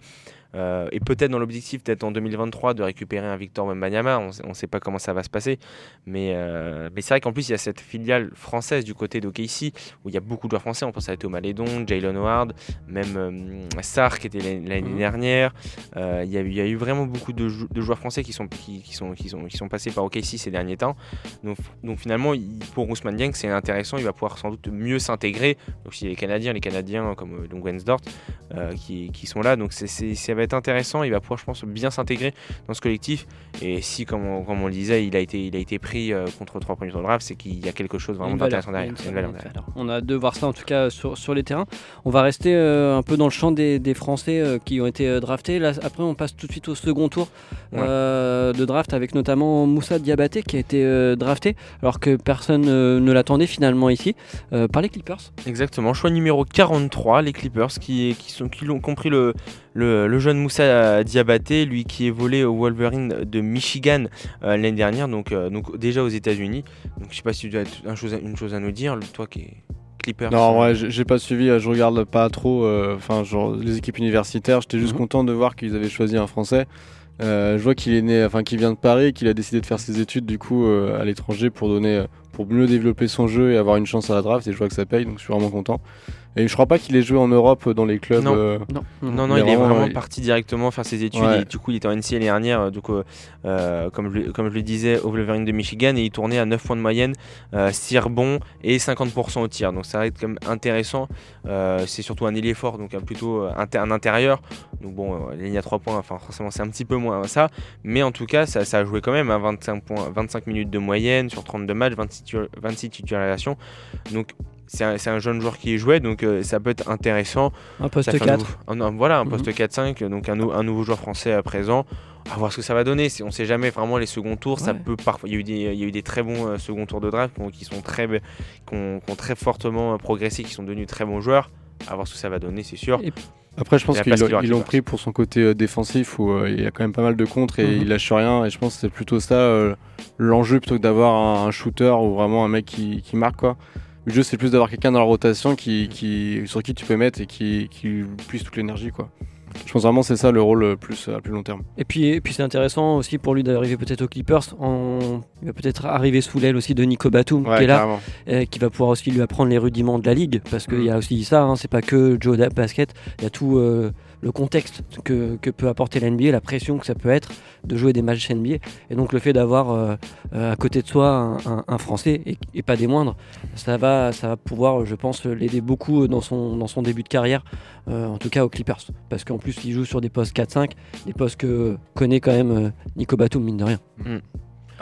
euh, et peut-être dans l'objectif, peut-être en 2023, de récupérer un Victor Wembanyama. On ne sait pas comment ça va se passer. Mais, euh, mais c'est vrai qu'en plus, il y a cette filiale française du côté d'OKC où il y a beaucoup de joueurs français. On pense à Thomas Malédon, Jalen Howard, même euh, Sarr qui était l'année Mhm. dernière. Euh, il, y a, eu- il y a eu vraiment beaucoup de, jou- de joueurs français qui sont, qui, qui sont, qui, sont, qui sont passés par OKC ces derniers temps. Donc, donc finalement, il- pour Ousmane Dieng, c'est intéressant. Il va pouvoir sans doute mieux s'intégrer. Donc si les Canadiens, les Canadiens comme donc Wensdort qui, qui sont là. Donc c'est, c'est- ça va être intéressant. Il va pouvoir, je pense, bien s'intégrer dans ce collectif. Et si, comme on, comme on le disait, il a été, il a été pris euh, contre trois premiers tours de draft, c'est qu'il y a quelque chose vraiment d'intéressant derrière. On a de voir ça en tout cas sur, sur les terrains. On va rester euh, un peu dans le champ des, des Français euh, qui ont été draftés. Là, après, on passe tout de suite au second tour de draft avec notamment Moussa Diabaté qui a été drafté alors que personne ne l'attendait finalement ici par les Clippers. Exactement, choix numéro 43, les Clippers qui, qui, sont, qui l'ont compris le, le, le jeune Moussa Diabaté, lui qui est volé au Wolverine de Michigan euh, l'année dernière, donc, euh, donc déjà aux États-Unis. Donc je sais pas si tu as une chose, à- une chose à nous dire, toi qui es Clippers. Non, ouais, j'ai pas suivi, euh, je regarde pas trop. euh, Enfin, genre les équipes universitaires. J'étais juste Mhm. content de voir qu'ils avaient choisi un Français. Euh, je vois qu'il est né, enfin qu'il vient de Paris, et qu'il a décidé de faire ses études du coup euh, à l'étranger pour donner, pour mieux développer son jeu et avoir une chance à la draft. Et je vois que ça paye, donc je suis vraiment content. Et je crois pas qu'il ait joué en Europe dans les clubs. Non. euh, Non, Non, il est vraiment, parti directement faire ses études. Ouais. Et du coup, il était en NCA l'année dernière, euh, donc, euh, euh, comme, je, le- comme je le disais, au Wolverine de Michigan. Et il tournait à 9 points de moyenne, euh, 6 rebonds et 50% au tir. Donc ça va être quand même intéressant. Euh, c'est surtout un ailier fort, donc un plutôt euh, inter- un intérieur. Donc bon, euh, la ligne à 3 points, enfin forcément c'est un petit peu moins ça. Mais en tout cas, ça, ça a joué quand même à 25, points, 25 minutes de moyenne sur 32 matchs, 26, tu- 26 titularisations. Donc c'est un, c'est un jeune joueur qui y jouait, donc euh, ça peut être intéressant. Un poste Ça fait un 4. nouveau- un- un- voilà, un Mhm. poste 4-5, donc un, nou- un nouveau joueur français à présent. À voir ce que ça va donner. On sait jamais vraiment les seconds tours. Ça peut parfois. Il y a eu des, il y a eu des très bons euh, second tours de draft qui, ont- qui sont très, qui ont, qui ont très fortement euh, progressé, qui sont devenus très bons joueurs. À voir ce que ça va donner, c'est sûr. Et- Après, je pense qu'ils l'ont- pris pour son côté euh, défensif où euh, il y a quand même pas mal de contres et Mhm. il lâche rien. Et je pense que c'est plutôt ça euh, l'enjeu plutôt que d'avoir un, un shooter ou vraiment un mec qui, qui marque quoi. Le jeu, c'est plus d'avoir quelqu'un dans la rotation qui, qui, sur qui tu peux mettre et qui, qui puise toute l'énergie quoi. Je pense vraiment que c'est ça le rôle euh, plus à plus long terme. Et puis, et puis c'est intéressant aussi pour lui d'arriver peut-être aux Clippers. En... Il va peut-être arriver sous l'aile aussi de Nico Batum, qui est là, euh, qui va pouvoir aussi lui apprendre les rudiments de la ligue. Parce qu'il y a aussi ça, hein, c'est pas que Joe Basket, il y a tout euh, le contexte que, que peut apporter la NBA, la pression que ça peut être de jouer des matchs NBA. Et donc le fait d'avoir euh, euh, à côté de soi un, un- un Français, et, et pas des moindres, ça va, ça va pouvoir, je pense, l'aider beaucoup dans son, dans son début de carrière, euh, en tout cas aux Clippers. Parce qu'en plus, il joue sur des postes 4-5, des postes que connaît quand même Nico Batum, mine de rien.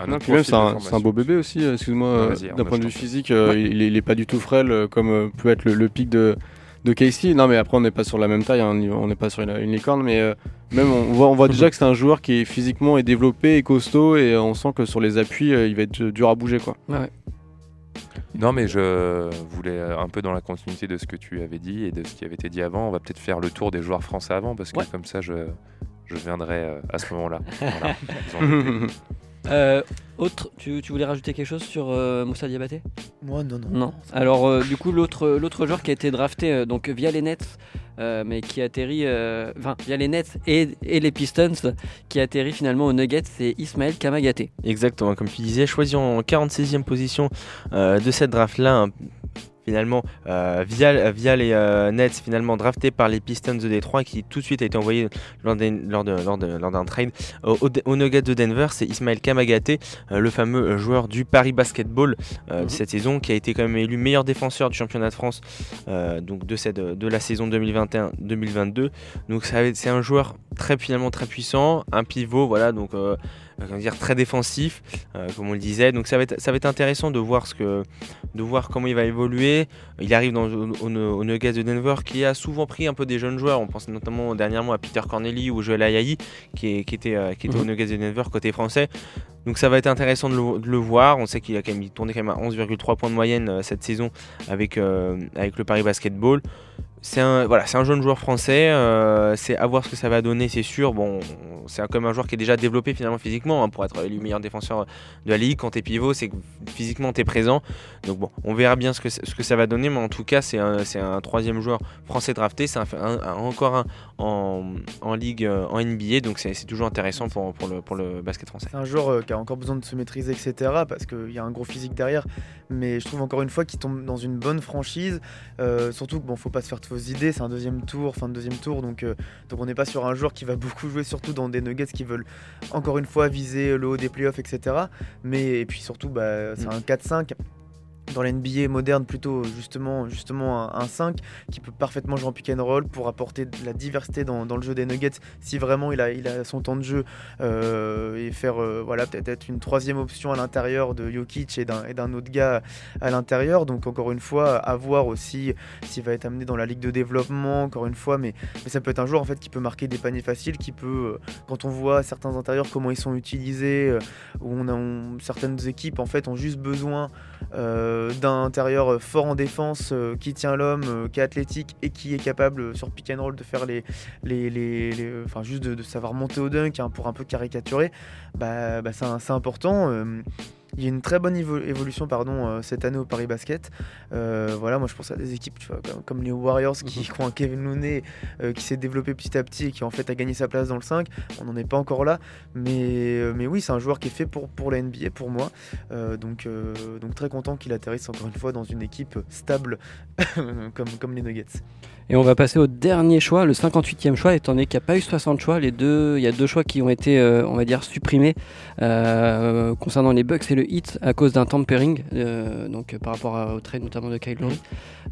Non, puis même, profil c'est un, d'information. c'est un beau bébé aussi, excuse-moi, d'un point de vue physique, euh, Ouais. il, il est pas du tout frêle comme euh, peut être le, le pic de, de Casey. Non, mais après, on n'est pas sur la même taille, hein, on n'est pas sur une, une licorne, mais euh, même on voit, on voit déjà que c'est un joueur qui est physiquement est développé et costaud, et euh, on sent que sur les appuis, euh, il va être dur à bouger. quoi. Non, mais je voulais un peu dans la continuité de ce que tu avais dit et de ce qui avait été dit avant. On va peut-être faire le tour des joueurs français avant parce que Ouais. comme ça, je, je viendrai à ce moment-là. Voilà. Euh, autre, tu, tu voulais rajouter quelque chose sur euh, Moussa Diabaté? Moi, non, non. Non. Alors, euh, du coup, l'autre l'autre joueur qui a été drafté euh, donc via les Nets, euh, mais qui atterrit, euh, enfin, via les Nets et, et les Pistons, qui atterrit finalement aux Nuggets, c'est Ismaël Kamagaté. Exactement, comme tu disais, choisi en 46e position euh, de cette draft-là, hein, finalement, euh, via, via les euh, Nets, finalement drafté par les Pistons de Détroit, qui tout de suite a été envoyé lors d'un lors de, lors de- lors d'un trade au, au- Nuggets de Denver. C'est Ismaël Kamagaté, euh, le fameux joueur du Paris Basketball euh, Mhm. de cette saison, qui a été quand même élu meilleur défenseur du championnat de France donc de, cette, de la saison 2021-2022. Donc c'est un joueur très finalement très puissant, un pivot, voilà, donc dire, très défensif, euh, comme on le disait. Donc ça va être, ça va être intéressant de voir, ce que, de voir comment il va évoluer. Il arrive dans, au, au- au Nuggets de Denver qui a souvent pris un peu des jeunes joueurs. On pense notamment dernièrement à Peter Corneli ou Joel Ayayi qui, qui était, euh, qui était au Mhm. Nuggets de Denver côté français. Donc ça va être intéressant de le, de le voir. On sait qu'il a quand même il tournait quand même à 11,3 points de moyenne euh, cette saison avec, euh, avec le Paris Basketball. C'est un, jeune joueur français. euh, c'est à voir ce que ça va donner, c'est sûr. Bon, c'est comme un joueur qui est déjà développé finalement physiquement hein, pour être élu meilleur défenseur de la ligue. Quand t'es pivot, c'est que physiquement t'es présent. Donc on verra bien ce que, ça va donner. Mais en tout cas, c'est un, troisième joueur français drafté. C'est encore un en, ligue, euh, en NBA. Donc c'est toujours intéressant pour, pour, le, pour le basket français. C'est un joueur euh, qui a encore besoin de se maîtriser, etc. Parce qu'il y a un gros physique derrière. Mais je trouve encore une fois qu'il tombe dans une bonne franchise. Euh, surtout que bon, faut pas se faire de fausses idées. C'est un deuxième tour, fin de deuxième tour. Donc, euh, donc on n'est pas sur un joueur qui va beaucoup jouer, surtout dans des Nuggets qui veulent encore une fois viser le haut des playoffs, etc. Mais et puis surtout, bah, c'est Mm. un 4-5. Dans la NBA moderne, plutôt justement, justement un, un 5 qui peut parfaitement jouer en pick and roll pour apporter de la diversité dans, le jeu des Nuggets si vraiment il a, son temps de jeu euh, et faire euh, voilà peut-être être une troisième option à l'intérieur de Jokic et d'un autre gars à l'intérieur. Donc encore une fois, à voir aussi s'il va être amené dans la ligue de développement. Encore une fois, mais, mais ça peut être un joueur en fait qui peut marquer des paniers faciles, qui peut euh, quand on voit certains intérieurs comment ils sont utilisés, où on a certaines équipes en fait ont juste besoin euh, d'un intérieur fort en défense euh, qui tient l'homme, euh, qui est athlétique et qui est capable sur pick and roll de faire les, les, enfin juste de, savoir monter au dunk hein, pour un peu caricaturer, bah, bah, c'est important. Il y a une très bonne évo- évolution pardon, euh, cette année au Paris Basket. Euh, voilà, moi je pense à des équipes tu vois, comme, comme les Warriors qui Mhm. ont un Kevin Looney euh, qui s'est développé petit à petit et qui en fait a gagné sa place dans le 5. On n'en est pas encore là, mais, mais oui, c'est un joueur qui est fait pour, pour la NBA pour moi. Donc, donc très content qu'il atterrisse encore une fois dans une équipe stable comme, comme les Nuggets. Et on va passer au dernier choix, le 58e choix, étant donné qu'il n'y a pas eu 60 choix. Les deux, il y a deux choix qui ont été, euh, on va dire, supprimés euh, concernant les Bucks et le Heat à cause d'un tampering, euh, donc euh, par rapport à- au trade notamment de Kyle Lowry.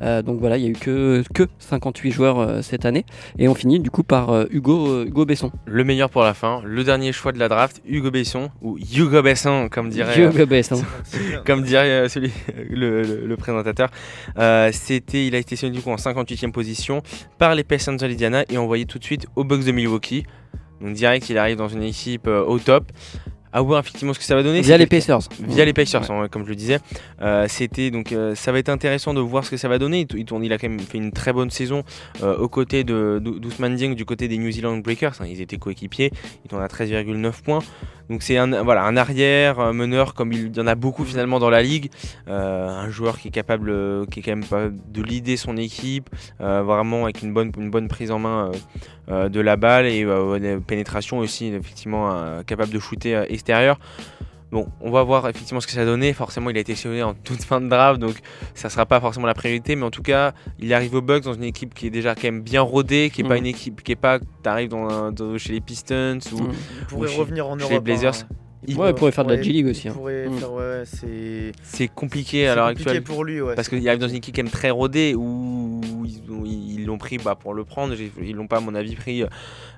Euh, donc voilà, il n'y a eu que, que 58 joueurs cette année. Et on finit du coup par Hugo, Hugo Besson. Le meilleur pour la fin, le dernier choix de la draft, Hugo Besson, ou Hugo Besson, comme dirait, Hugo Besson. comme dirait celui, le, le- le présentateur. C'était, il a été sélectionné du coup en 58e position par les Pacers d'Indiana et envoyé tout de suite aux Bucks de Milwaukee. Donc direct, il arrive dans une équipe euh, au top. À voir effectivement ce que ça va donner. Via les Pacers. Via les Pacers, hein, comme je le disais. Euh, c'était donc euh, ça va être intéressant de voir ce que ça va donner. Il, tourne, il a quand même fait une très bonne saison euh, aux côtés de d'Ou- d'Ousmane Dieng du côté des New Zealand Breakers. hein, ils étaient coéquipiers. Il tourne à 13,9 points. Donc c'est un voilà un arrière un meneur comme il y en a beaucoup finalement dans la ligue. Euh, un joueur qui est capable, qui est quand même pas de leader son équipe, vraiment avec une bonne une bonne prise en main. de la balle et des pénétrations aussi effectivement capable de shooter extérieur. Bon, on va voir effectivement ce que ça a donné. Forcément, il a été sélectionné en toute fin de draft, donc ça sera pas forcément la priorité. Mais en tout cas, il arrive aux Bucks dans une équipe qui est déjà quand même bien rodée, qui est pas Mhm. une équipe qui est pas. T'arrives dans, un- dans- chez les Pistons ou pourrait chez- revenir en chez Europe. les Blazers. hein. Ouais, il pourrait faire de la G-League aussi, hein. Mm. ouais, c'est. compliqué à l'heure compliqué actuelle. pour lui, ouais. Parce qu'il arrive dans une équipe quand même très rodée où ils ont- ils l'ont pris bah, pour le prendre. Ils l'ont pas, à mon avis, pris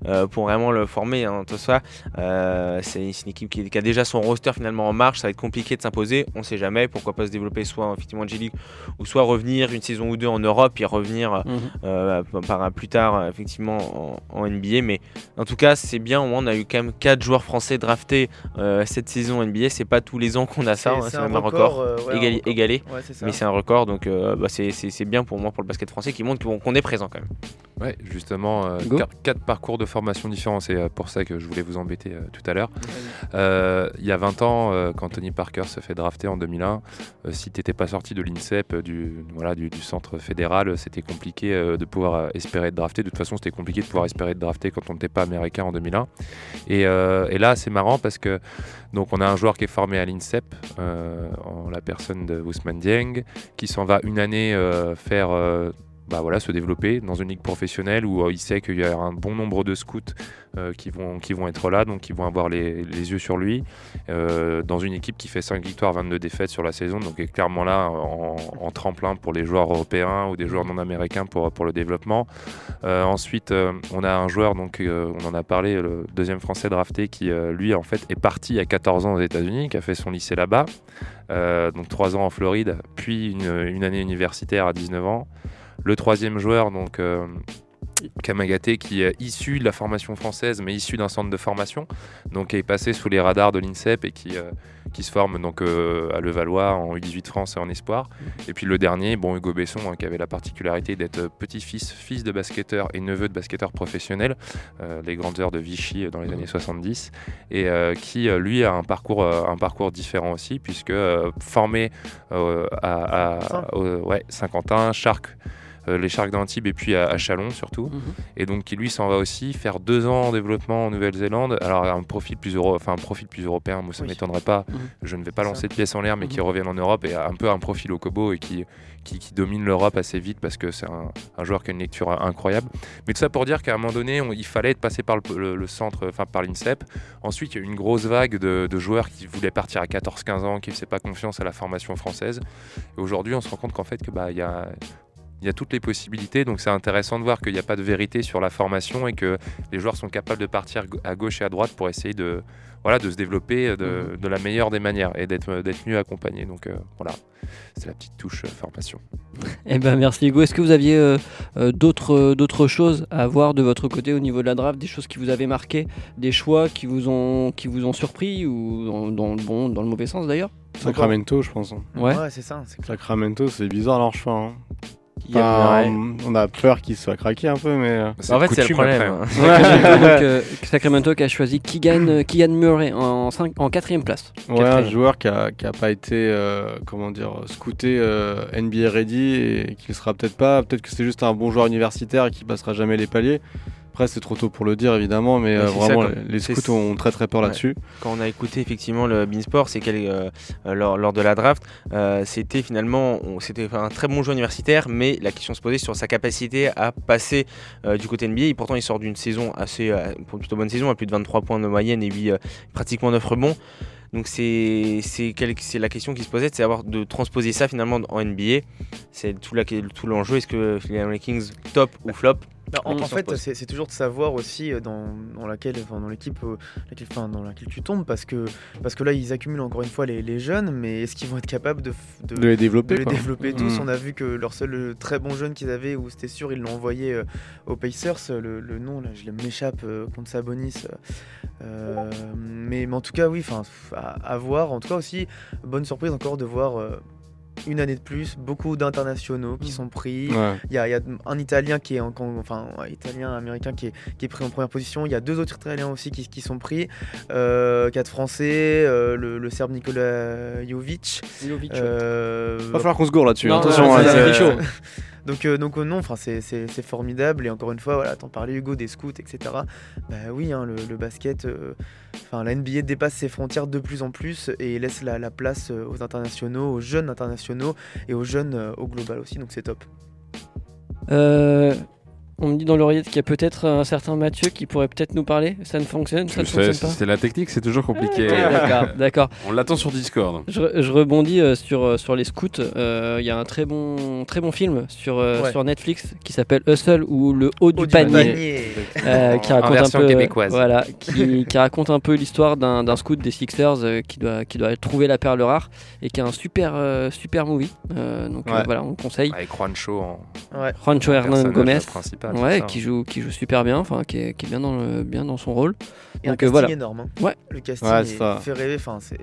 euh, pour vraiment le former. Hein, tout ça. Euh, c'est une équipe qui, qui a déjà son roster finalement en marche. Ça va être compliqué de s'imposer. On sait jamais. Pourquoi pas se développer soit effectivement en G-League ou soit revenir une saison ou deux en Europe et revenir Mhm. euh, par, plus tard effectivement en, en NBA. Mais en tout cas, c'est bien. Au moins, on a eu quand même 4 joueurs français draftés cette saison NBA. C'est pas tous les ans qu'on a ça. hein, C'est même un record. un égalé. Ouais. Mais c'est un record, donc bah, c'est- bien pour moi, pour le basket français, qui montre qu'on est présent quand même. Ouais, justement, euh, quatre, quatre parcours de formation différents. C'est euh, pour ça que je voulais vous embêter euh, tout à l'heure. Euh, il y a 20 ans, euh, quand Tony Parker se fait drafter en 2001, euh, si tu n'étais pas sorti de l'INSEP, du, voilà, du, du centre fédéral, c'était compliqué euh, de pouvoir espérer être drafté. De toute façon, c'était compliqué de pouvoir espérer être drafté quand on n'était pas américain en 2001. Et, euh, et là, c'est marrant parce que donc on a un joueur qui est formé à l'INSEP, euh, en la personne de Ousmane Dieng, qui s'en va une année euh, faire euh, bah voilà, se développer dans une ligue professionnelle où euh, il sait qu'il y a un bon nombre de scouts euh, qui, vont, être là, donc qui vont avoir les, yeux sur lui, euh, dans une équipe qui fait 5 victoires, 22 défaites sur la saison, donc est clairement là en, tremplin pour les joueurs européens ou des joueurs non américains pour, le développement. Ensuite, on a un joueur, donc on en a parlé, le deuxième français drafté, qui lui en fait est parti à 14 ans aux États-Unis, qui a fait son lycée là-bas, donc 3 ans en Floride, puis une, une année universitaire à 19 ans. Le troisième joueur, donc euh, Kamagaté, qui est issu de la formation française, mais issu d'un centre de formation, donc qui est passé sous les radars de l'INSEP et qui, euh, qui se forme donc euh, à Levallois en U18 France et en Espoir. Et puis le dernier, bon Hugo Besson, hein, qui avait la particularité d'être petit-fils, fils de basketteur et neveu de basketteur professionnel, euh, les grandes heures de Vichy dans les années 70, et qui lui a un parcours, un parcours différent aussi, puisque formé à, à- au- ouais, Saint-Quentin, Charques. Euh, les Sharks d'Antibes et puis à, à Chalon surtout. Mhm. Et donc qui lui s'en va aussi faire deux ans en développement en Nouvelle-Zélande. Alors un profil plus euro, enfin un profil plus européen, moi ça Oui. m'étonnerait pas. Mhm. Je ne vais pas Ça. lancer de pièce en l'air, mais qui Mhm. revienne en Europe et un peu un profil au Kobo et qui, qui, qui domine l'Europe assez vite parce que c'est un, un joueur qui a une lecture incroyable. Mais tout ça pour dire qu'à un moment donné, on- il fallait être passé par le, le- le centre, enfin par l'INSEP. Ensuite, il y a eu une grosse vague de, de joueurs qui voulaient partir à 14-15 ans, qui ne faisaient pas confiance à la formation française. Et aujourd'hui, on se rend compte qu'en fait, que bah il y a il y a toutes les possibilités, donc c'est intéressant de voir qu'il n'y a pas de vérité sur la formation et que les joueurs sont capables de partir à gauche et à droite pour essayer de, voilà, de se développer de, de la meilleure des manières et d'être d'être mieux accompagné. Donc euh, voilà, c'est la petite touche euh, formation. Eh ben merci Hugo. Est-ce que vous aviez euh, euh, d'autres euh, d'autres choses à voir de votre côté au niveau de la draft, des choses qui vous avaient marqué, des choix qui vous ont qui vous ont surpris ou dans, dans le bon, dans le mauvais sens d'ailleurs? Sacramento, je pense. hein. Ouais. c'est ça. c'est. Sacramento, c'est bizarre leur choix. hein. Enfin, on a peur qu'il soit craqué un peu, mais. euh, En fait, c'est le problème. hein. Donc, euh, Sacramento qui a choisi Keegan, euh, Keegan Murray en, cinq- en quatrième place. Ouais, un Quatrième. joueur qui a, qui a pas été, euh, comment dire, scouté euh, NBA ready et qui le sera peut-être pas. Peut-être que c'est juste un bon joueur universitaire et qui passera jamais les paliers. Après, c'est trop tôt pour le dire évidemment, mais Ouais, euh, ça, vraiment, les scouts ont très très peur Ouais. là-dessus. quand on a écouté effectivement le Beansport, c'est qu'elle euh, lors, lors de la draft, euh, c'était finalement c'était un très bon joueur universitaire, mais la question se posait sur sa capacité à passer euh, du côté NBA. Et pourtant, il sort d'une saison assez plutôt bonne saison, à plus de 23 points de moyenne et huit, euh, pratiquement 9 rebonds. Donc c'est la question qui se posait, c'est savoir de transposer ça finalement en NBA. C'est tout l'enjeu. Est-ce que les Kings top ou flop? Bah, en, fait, c'est c'est toujours de savoir aussi euh, dans, dans laquelle, enfin, dans l'équipe, euh, laquelle, enfin, dans laquelle tu tombes, parce que, parce que là, ils accumulent encore une fois les, les jeunes, mais est-ce qu'ils vont être capables de, de, De les développer. de les développer tous? Mm. On a vu que leur seul euh, très bon jeune qu'ils avaient, où c'était sûr, ils l'ont envoyé euh, aux Pacers. Le, le nom, là, je m'échappe euh, contre Sabonis. mais, mais en tout cas, oui, enfin, à, à voir. En tout cas aussi, bonne surprise encore de voir. Une année de plus, beaucoup d'internationaux qui sont pris. Ouais. Il y, y a un Italien qui est en, en- enfin Italien américain qui est, qui est pris en première position. Il y a deux autres Italiens aussi qui, qui sont pris. Euh, quatre Français, euh, le, le Serbe Nikola Jovic. Euh, Va falloir qu'on se gourde là-dessus. Attention, ouais, c'est- c'est- chaud. Donc, euh, donc euh, non, c'est formidable et encore une fois, voilà, t'en parlais Hugo des scouts, etc. Bah oui, hein, le, basket, euh, enfin la NBA dépasse ses frontières de plus en plus et laisse la, la place euh, aux internationaux, aux jeunes internationaux et aux jeunes au global aussi. Donc c'est top. Euh, on me dit dans l'oreillette qu'il y a peut-être un certain Mathieu qui pourrait peut-être nous parler. Ça ne fonctionne, ça Je ne sais, fonctionne pas c'est la technique, c'est toujours compliqué. Ok, D'accord, d'accord. On l'attend sur Discord. Je, re- je rebondis euh, sur, euh, sur les scouts. Euh, Il y a un très bon, très bon film sur, euh, Ouais. sur Netflix qui s'appelle Hustle ou Le haut du Haut du panier. panier. Euh, qui En raconte un peu, québécoise. voilà, qui, qui raconte un peu l'histoire d'un d'un scout des Sixers euh, qui doit qui doit trouver la perle rare et qui a un super euh, super movie. Euh, donc euh, Ouais. voilà, on conseille. Avec Juancho en Ouais. Juancho Gomez, principal. Ouais, ça. qui joue qui joue super bien, enfin qui est, qui est bien dans le bien dans son rôle. Et un Donc, euh, casting voilà. énorme. hein. Ouais. Le casting Ouais, est- ça. fait rêver. Enfin c'est.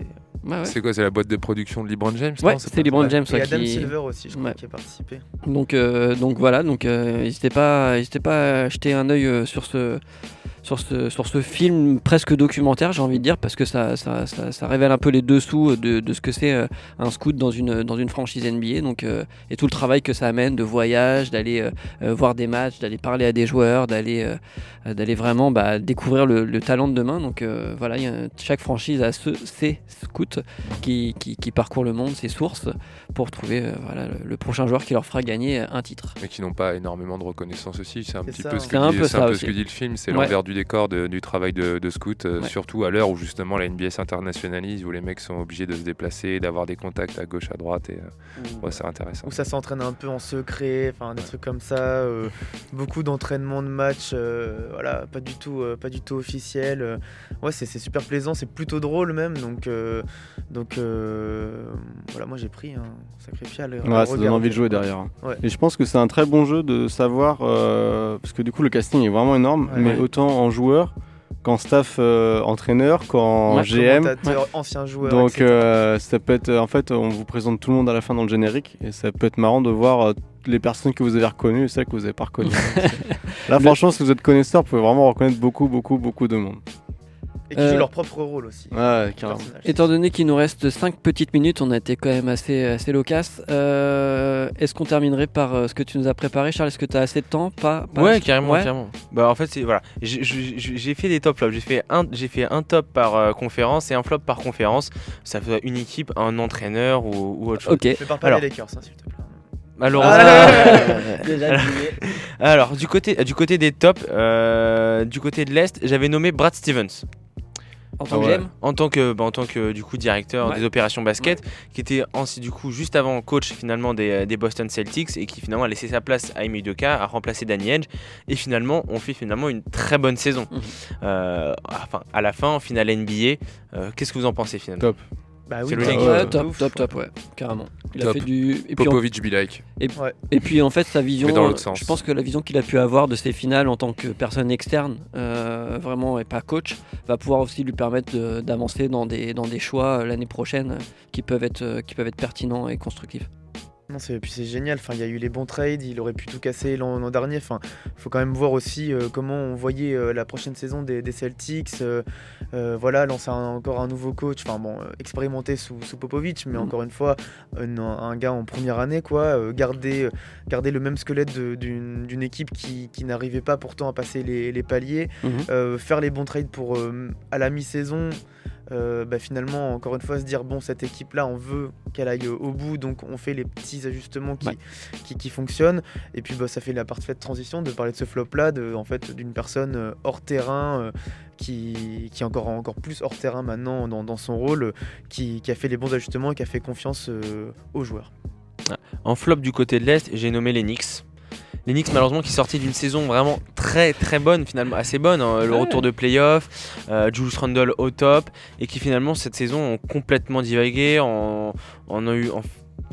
Ouais, ouais. C'est quoi C'est la boîte de production de LeBron James Ouais, pas- LeBron Ouais. James Et Adam qui- Silver aussi, je crois, Ouais. qui a participé. Donc, euh, donc voilà, donc euh, n'hésitez pas, n'hésitez pas à jeter un œil euh, sur ce, sur ce, sur ce film presque documentaire, j'ai envie de dire, parce que ça, ça, ça, ça révèle un peu les dessous de, de ce que c'est euh, un scout dans une, dans une franchise NBA, donc euh, et tout le travail que ça amène de voyage, d'aller euh, voir des matchs, d'aller parler à des joueurs, d'aller, euh, d'aller vraiment bah, découvrir le, le talent de demain. Donc euh, voilà, il y a- chaque franchise a ce, ses scouts qui, qui, qui parcourent le monde, ses sources pour trouver euh, voilà, le, le prochain joueur qui leur fera gagner un titre. mais qui n'ont pas énormément de reconnaissance aussi. C'est un C'est petit ça, peu ce que C'est un dit, peu c'est ça un peu ce que dit le film, c'est Ouais. l'envers du décor de- du travail de, de scout, euh, Ouais. surtout à l'heure où justement la NBA s'internationalise, où les mecs sont obligés de se déplacer, d'avoir des contacts à gauche, à droite, et euh, ouais, c'est intéressant. où ça s'entraîne un peu en secret, enfin des trucs comme ça, euh, beaucoup d'entraînement de matchs, euh, voilà, pas du tout, euh, pas du tout officiel. euh. ouais, c'est super plaisant, c'est plutôt drôle même, donc euh, donc euh, voilà, moi j'ai pris un sacré pial. à Ouais, ça donne envie de jouer derrière. Ouais. Et je pense que c'est un très bon jeu de savoir, euh, parce que du coup le casting est vraiment énorme, Ouais. mais autant en joueur qu'en staff euh, entraîneur, qu'en Ouais, GM. Ancien joueur. Donc etc. euh, ça peut être, en fait, on vous présente tout le monde à la fin dans le générique, et ça peut être marrant de voir euh, les personnes que vous avez reconnues et celles que vous n'avez pas reconnues. Là, franchement, si vous êtes connaisseur, vous pouvez vraiment reconnaître beaucoup, beaucoup, beaucoup de monde. Et qui euh, jouent leur propre rôle aussi. Ouais, carrément. personnage. Étant donné qu'il nous reste 5 petites minutes, on a été quand même assez, assez loquace. Euh, Est-ce qu'on terminerait par euh, ce que tu nous as préparé, Charles? Est-ce que tu as assez de temps? Pas, pas- Ouais, carrément, Ouais. carrément. Bah en fait, c'est voilà, j'ai- j'ai j'ai fait des top flops. J'ai fait un, j'ai fait un top par euh, conférence et un flop par conférence. Ça fait une équipe, un entraîneur ou, ou autre chose. Ok. Ne parle pas Alors. des Lakers, hein, s'il te plaît. Malheureusement. Ah. Alors du côté, du côté des tops, euh, du côté de l'est, j'avais nommé Brad Stevens En tant que Ouais. GM en tant que, bah, en tant que du coup directeur Ouais. des opérations basket, qui était ensuite du coup juste avant coach finalement des, des Boston Celtics et qui finalement a laissé sa place à Ime Udoka, a remplacé Danny Edge et finalement on fait finalement une très bonne saison. Mhm. Euh, enfin à la fin en finale NBA, euh, qu'est-ce que vous en pensez finalement? Top. Bah oui, C'est le top, ouf. top, top, ouais, carrément. Il a Top. fait du. Et puis, en... Popovic be like. et puis en fait, sa vision. Dans euh, sens. Je pense que la vision qu'il a pu avoir de ses finales en tant que personne externe, euh, vraiment, et pas coach, va pouvoir aussi lui permettre de- d'avancer dans des, dans des choix euh, l'année prochaine euh, qui, peuvent être, qui peuvent être pertinents et constructifs. Non, c'est, puis c'est génial. Enfin, il y a eu les bons trades, il aurait pu tout casser l'an, l'an dernier. Enfin, faut quand même voir aussi euh, comment on voyait euh, la prochaine saison des, des Celtics. euh, voilà, lancer un- encore un nouveau coach. Enfin bon, expérimenté sous, sous Popovic, mais Mhm. encore une fois, un, un gars en première année, quoi. garder, garder le même squelette de- d'une, d'une équipe qui, qui n'arrivait pas pourtant à passer les, les paliers. Mhm. Euh, faire les bons trades pour à la mi-saison. Euh, bah, finalement, encore une fois, se dire bon, cette équipe-là, on veut qu'elle aille au bout, donc on fait les petits ajustements qui, Ouais. qui, qui fonctionnent. Et puis, bah, ça fait la parfaite transition de parler de ce flop-là, de, en fait, d'une personne euh, hors terrain, euh, qui, qui est encore, encore plus hors terrain maintenant dans, dans son rôle, qui, qui a fait les bons ajustements et qui a fait confiance euh, aux joueurs. En flop du côté de l'Est, j'ai nommé les Knicks. Les Knicks, malheureusement, qui sortaient d'une saison vraiment très très bonne, finalement assez bonne. hein. Le Ouais. retour de playoff, euh, Julius Randle au top, et qui finalement, cette saison, ont complètement divagué. En, eu. en-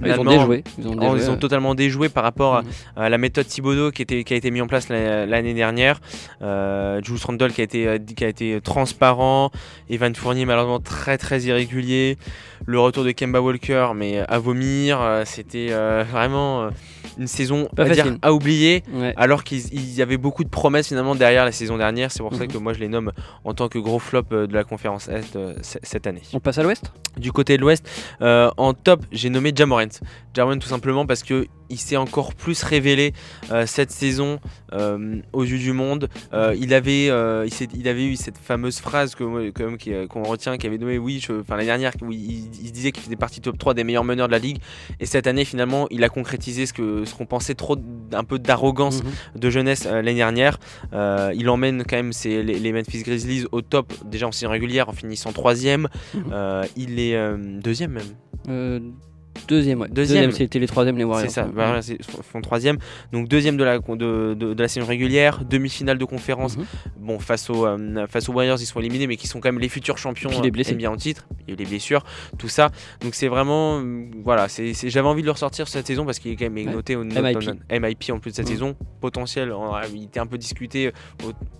Ils ont déjoué. Ils ont en- déjoué, ils ont totalement déjoué par rapport à- Mhm. à, la méthode Thibodeau qui, était, qui a été mise en place la- l'année dernière. Euh, Julius Randle qui a, été, euh, qui a été transparent. Evan Fournier, malheureusement, très très irrégulier. Le retour de Kemba Walker, mais à vomir. Euh, C'était euh, vraiment euh, une saison Pas à, dire, facile. à oublier. Ouais. Alors qu'il il y avait beaucoup de promesses finalement derrière la saison dernière. C'est pour ça Mhm. que moi je les nomme en tant que gros flop euh, de la conférence Est euh, cette année. On passe à l'ouest? Du côté de l'Ouest, euh, en top, j'ai nommé Jamorant. Jamorant tout simplement parce que il s'est encore plus révélé euh, cette saison euh, aux yeux du monde. Euh, il, avait, il, avait eu cette fameuse phrase que, moi, quand même, qui, euh, qu'on retient, qui avait nommé, oui, je- enfin l'année dernière, où il, il se disait qu'il faisait partie top 3 des meilleurs meneurs de la ligue. Et cette année, finalement, il a concrétisé ce, que, ce qu'on pensait trop d'un peu d'arrogance Mhm. de jeunesse euh, l'année dernière. Euh, il emmène quand même ses- les, les Memphis Grizzlies au top, déjà en saison régulière, en finissant troisième. Mhm. Euh, il est deuxième même. Euh, Deuxième, ouais. Deuxième. c'était les troisièmes, les Warriors. C'est ça, Ouais. bah, voilà, font troisième. Donc deuxième de la, de, de- de la saison régulière, demi-finale de conférence. Mhm. Bon, face aux, euh, face aux Warriors, ils sont éliminés, mais qui sont quand même les futurs champions Puis les blessés. euh, NBA en titre. Il y a eu les blessures, tout ça. Donc c'est vraiment, euh, voilà, j'avais envie de le ressortir cette saison parce qu'il est quand même Ouais. noté au MIP. dans- MIP en plus de cette Mhm. saison. Potentiel, il était un peu discuté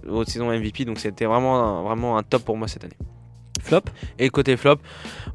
au, au saison MVP, donc c'était vraiment, un- vraiment un top pour moi cette année. Flop Et côté flop,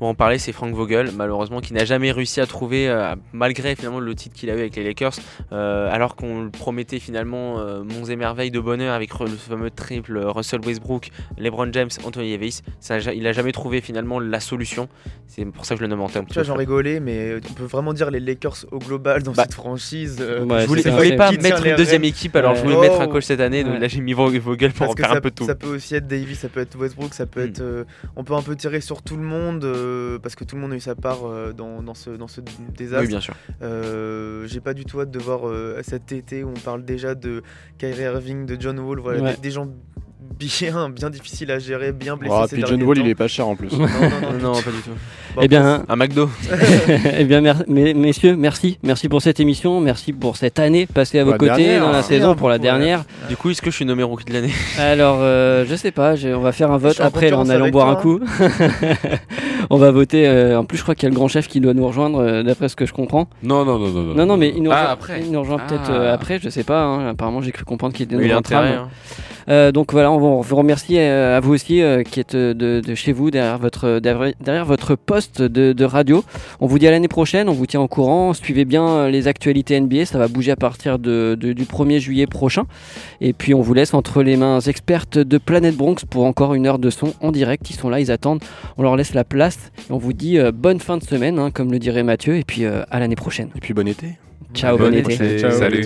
on en parler, c'est Frank Vogel, malheureusement, qui n'a jamais réussi à trouver, euh, malgré finalement le titre qu'il a eu avec les Lakers, euh, alors qu'on le promettait finalement euh, monts et merveilles de bonheur avec le fameux triple Russell Westbrook, LeBron James, Anthony Davis. Ça, il a jamais trouvé finalement la solution. C'est pour ça que je le nomme en termes Tu vois, j'en rigolais, mais on peut vraiment dire les Lakers au global dans Bah, cette franchise. Ouais, Je voulais, je voulais pas mettre les une deuxième équipe, alors je voulais mettre un coach cette année, donc Ouais. là j'ai mis Vo- Vogel pour Parce en faire ça, un peu tout. ça peut aussi être Davis, ça peut être Westbrook, ça peut Mm. être. On peut un peu tirer sur tout le monde euh, parce que tout le monde a eu sa part euh, dans, dans ce, dans ce désastre. Oui, bien sûr. Euh, J'ai pas du tout hâte de voir cet été où on parle déjà de Kyrie Irving, de John Wall, voilà, Ouais. des, des gens bien, bien difficiles à gérer, bien blessés. Ah, ces puis John Wall, temps. il est pas cher en plus. Non, non, non, Non, pas du tout. Bon, Eh bien, Un McDo. eh bien mer- mes- messieurs, merci. Merci pour cette émission. Merci pour cette année passée à vos La côtés dernière. dans la Merci, saison hein, pour la pour dernière. Du coup, est-ce que je suis nommé rookie de l'année? Alors, euh, je sais pas, on va faire un vote après en allant boire un coup. on va voter. euh, en plus, je crois qu'il y a le grand chef qui doit nous rejoindre, euh, d'après ce que je comprends. Non, non, non, non. Non, non, mais il nous Ah, rejoint, il nous rejoint peut-être Ah. euh, après, je sais pas. hein. Apparemment, j'ai cru comprendre qu'il était dans intérêt. tram. Euh, donc voilà, on vous remercie euh, à vous aussi euh, qui êtes de, de chez vous derrière votre derrière, votre poste de, de radio. On vous dit à l'année prochaine, on vous tient au courant. Suivez bien les actualités NBA, ça va bouger à partir de, de- du 1er juillet prochain. Et puis on vous laisse entre les mains expertes de Planète Bronx pour encore une heure de son en direct. Ils sont là, ils attendent. On leur laisse la place et on vous dit euh, bonne fin de semaine, hein, comme le dirait Mathieu. Et puis euh, à l'année prochaine. Et puis bon été. Ciao, bon été. été. Ciao. Salut.